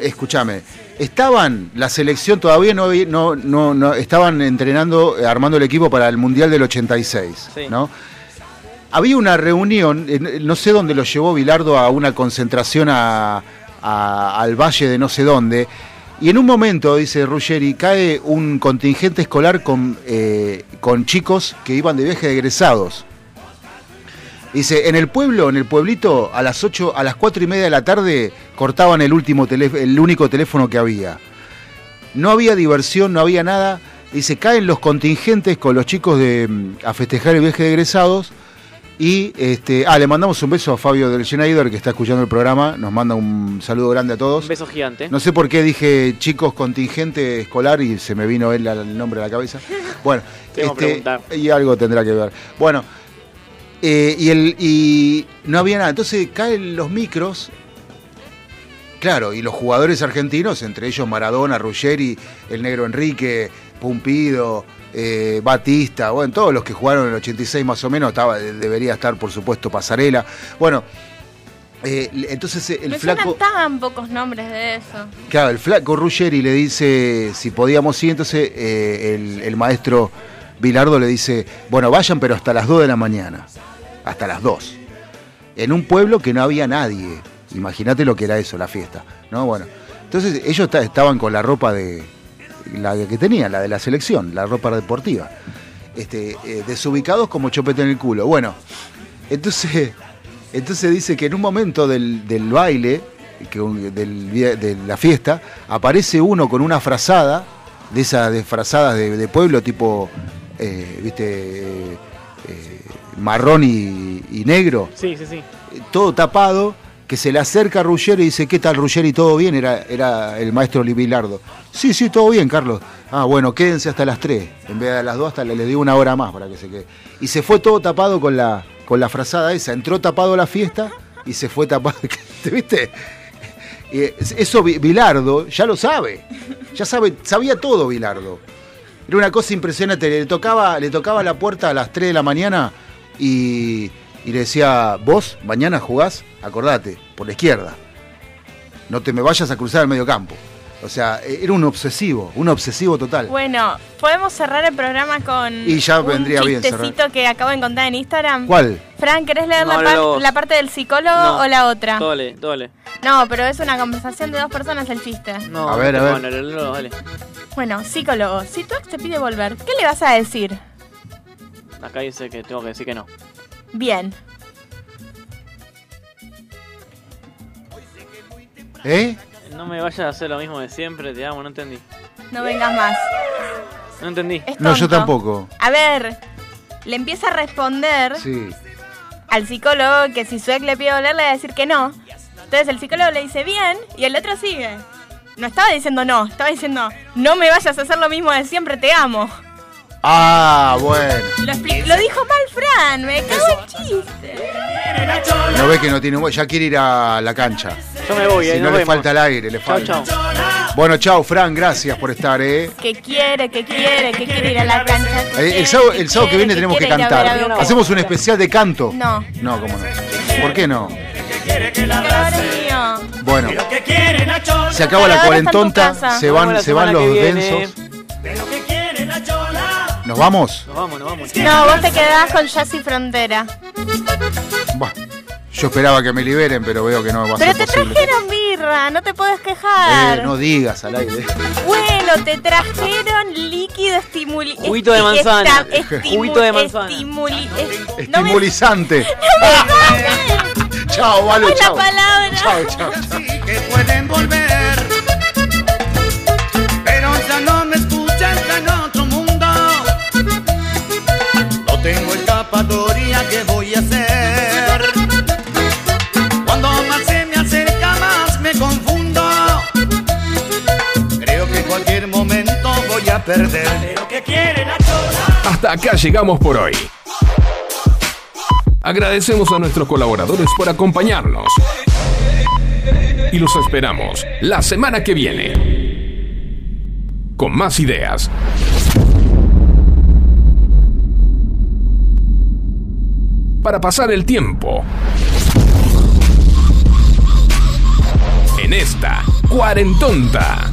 Escúchame. Estaban, la selección todavía no, había- no, no, no estaban entrenando, eh, armando el equipo para el Mundial del 86, Sí. ¿no? Había una reunión, en- no sé dónde lo llevó Bilardo a una concentración a- a- al valle de no sé dónde, y en un momento, dice Ruggeri, cae un contingente escolar con, eh, con chicos que iban de viaje de egresados. Dice, en el pueblo, en el pueblito, a las 8, a las 4 y media de la tarde cortaban el último teléfono, el único teléfono que había. No había diversión, no había nada. Dice, caen los contingentes con los chicos de, mm, a festejar el viaje de egresados. Y este, ah, le mandamos un beso a Fabio del Schneider que está escuchando el programa. Nos manda un saludo grande a todos. Un beso gigante. No sé por qué dije chicos contingente escolar y se me vino él el nombre a la cabeza. Bueno, Tengo que este, preguntar. y algo tendrá que ver. Bueno, eh, y, el, y no había nada. Entonces caen los micros. Claro, y los jugadores argentinos, entre ellos Maradona, Ruggeri, el negro Enrique, Pumpido, eh, Batista, bueno, todos los que jugaron en el 86 más o menos, estaba, debería estar por supuesto Pasarela. Bueno, eh, entonces el Me flaco... tan pocos nombres de eso. Claro, el flaco Ruggeri le dice si podíamos ir, entonces eh, el, el maestro Bilardo le dice, bueno, vayan pero hasta las 2 de la mañana, hasta las 2, en un pueblo que no había nadie, imagínate lo que era eso, la fiesta, ¿no? Bueno, entonces ellos ta- estaban con la ropa de, la que tenían, la de la selección, la ropa deportiva, este, eh, desubicados como chopete en el culo, bueno, entonces, entonces dice que en un momento del, del baile, que del de la fiesta, aparece uno con una frazada, de esas de frazadas de, pueblo, tipo, eh, viste, eh, marrón y, y negro, Sí, sí, sí. eh, todo tapado, que se le acerca a Ruggeri y dice, ¿qué tal Ruggeri? ¿Todo bien? Era, era el maestro Bilardo. Sí, sí, todo bien, Carlos. Ah, bueno, quédense hasta las 3. En vez de a las 2, hasta le, le dio una hora más para que se quede. Y se fue todo tapado con la, con la frazada esa. Entró tapado a la fiesta y se fue tapado. ¿Te viste? Y eso Bi- Bilardo ya lo sabe. Ya sabe, sabía todo Bilardo. Era una cosa impresionante. Le tocaba, le tocaba la puerta a las 3 de la mañana y, y le decía, vos mañana jugás, acordate, por la izquierda. No te me vayas a cruzar el medio campo. O sea, era un obsesivo, un obsesivo total. Bueno, podemos cerrar el programa con Y ya un vendría bien chistecito que acabo de encontrar en Instagram. ¿Cuál? Fran, ¿querés leer No, la, par- parte del psicólogo No. o la otra? Dole, dole. No, pero es una conversación de dos personas el chiste. No, A ver, a ver. Bueno, lo- lo- dale. Bueno, psicólogo, si tu ex te pide volver, ¿qué le vas a decir? Acá dice que tengo que decir que no. Bien. ¿Eh? No me vayas a hacer lo mismo de siempre, te amo, no entendí. No vengas más. No entendí. No, yo tampoco. A ver, le empieza a responder al psicólogo que si su Suek le pide volver, le va a decir que no. Entonces el psicólogo le dice bien y el otro sigue. No estaba diciendo no, estaba diciendo no me vayas a hacer lo mismo de siempre, te amo. Ah, bueno. Lo, dijo mal Fran, me cago en chiste. No ve que no tiene. Ya quiere ir a la cancha. Yo me voy, Si eh, no nos le vemos. falta el aire, le Chau, falta. chau. Bueno, chao, Fran, gracias por estar, ¿eh? Que quiere, que quiere, que quiere ir a la cancha. que Eh, quiere, El sábado, el sábado que quiere, viene tenemos que quiere ir a ver cantar. Hacemos un especial de canto. No. No, cómo no. ¿Por qué no? Mío. Bueno, ¿Qué quiere Nacho? se acaba la Ahora está en tu cuarentonta, casa. se Nos vemos van, la se van semana los que viene. densos. ¿Nos vamos? Nos vamos, nos vamos. No, vos te quedás con Jazzy Frontera. Buah, yo esperaba que me liberen, pero veo que no va a Pero ser te posible. trajeron birra, no te puedes quejar. Eh, no digas al aire. Bueno, te trajeron líquido estimuli... Juguito de manzana. Juguito de manzana. estimuli- Estimulizante. no me Chao, la chao. palabra. Chao, chao, chao. que pueden volver. Escapatoria, ¿qué voy a hacer? Cuando más se me acerca, más me confundo. Creo que en cualquier momento voy a perder. Pero ¿qué quiere Nachola? Hasta acá llegamos por hoy. Agradecemos a nuestros colaboradores por acompañarnos. Y los esperamos la semana que viene. Con más ideas. Para pasar el tiempo. En esta cuarentonta.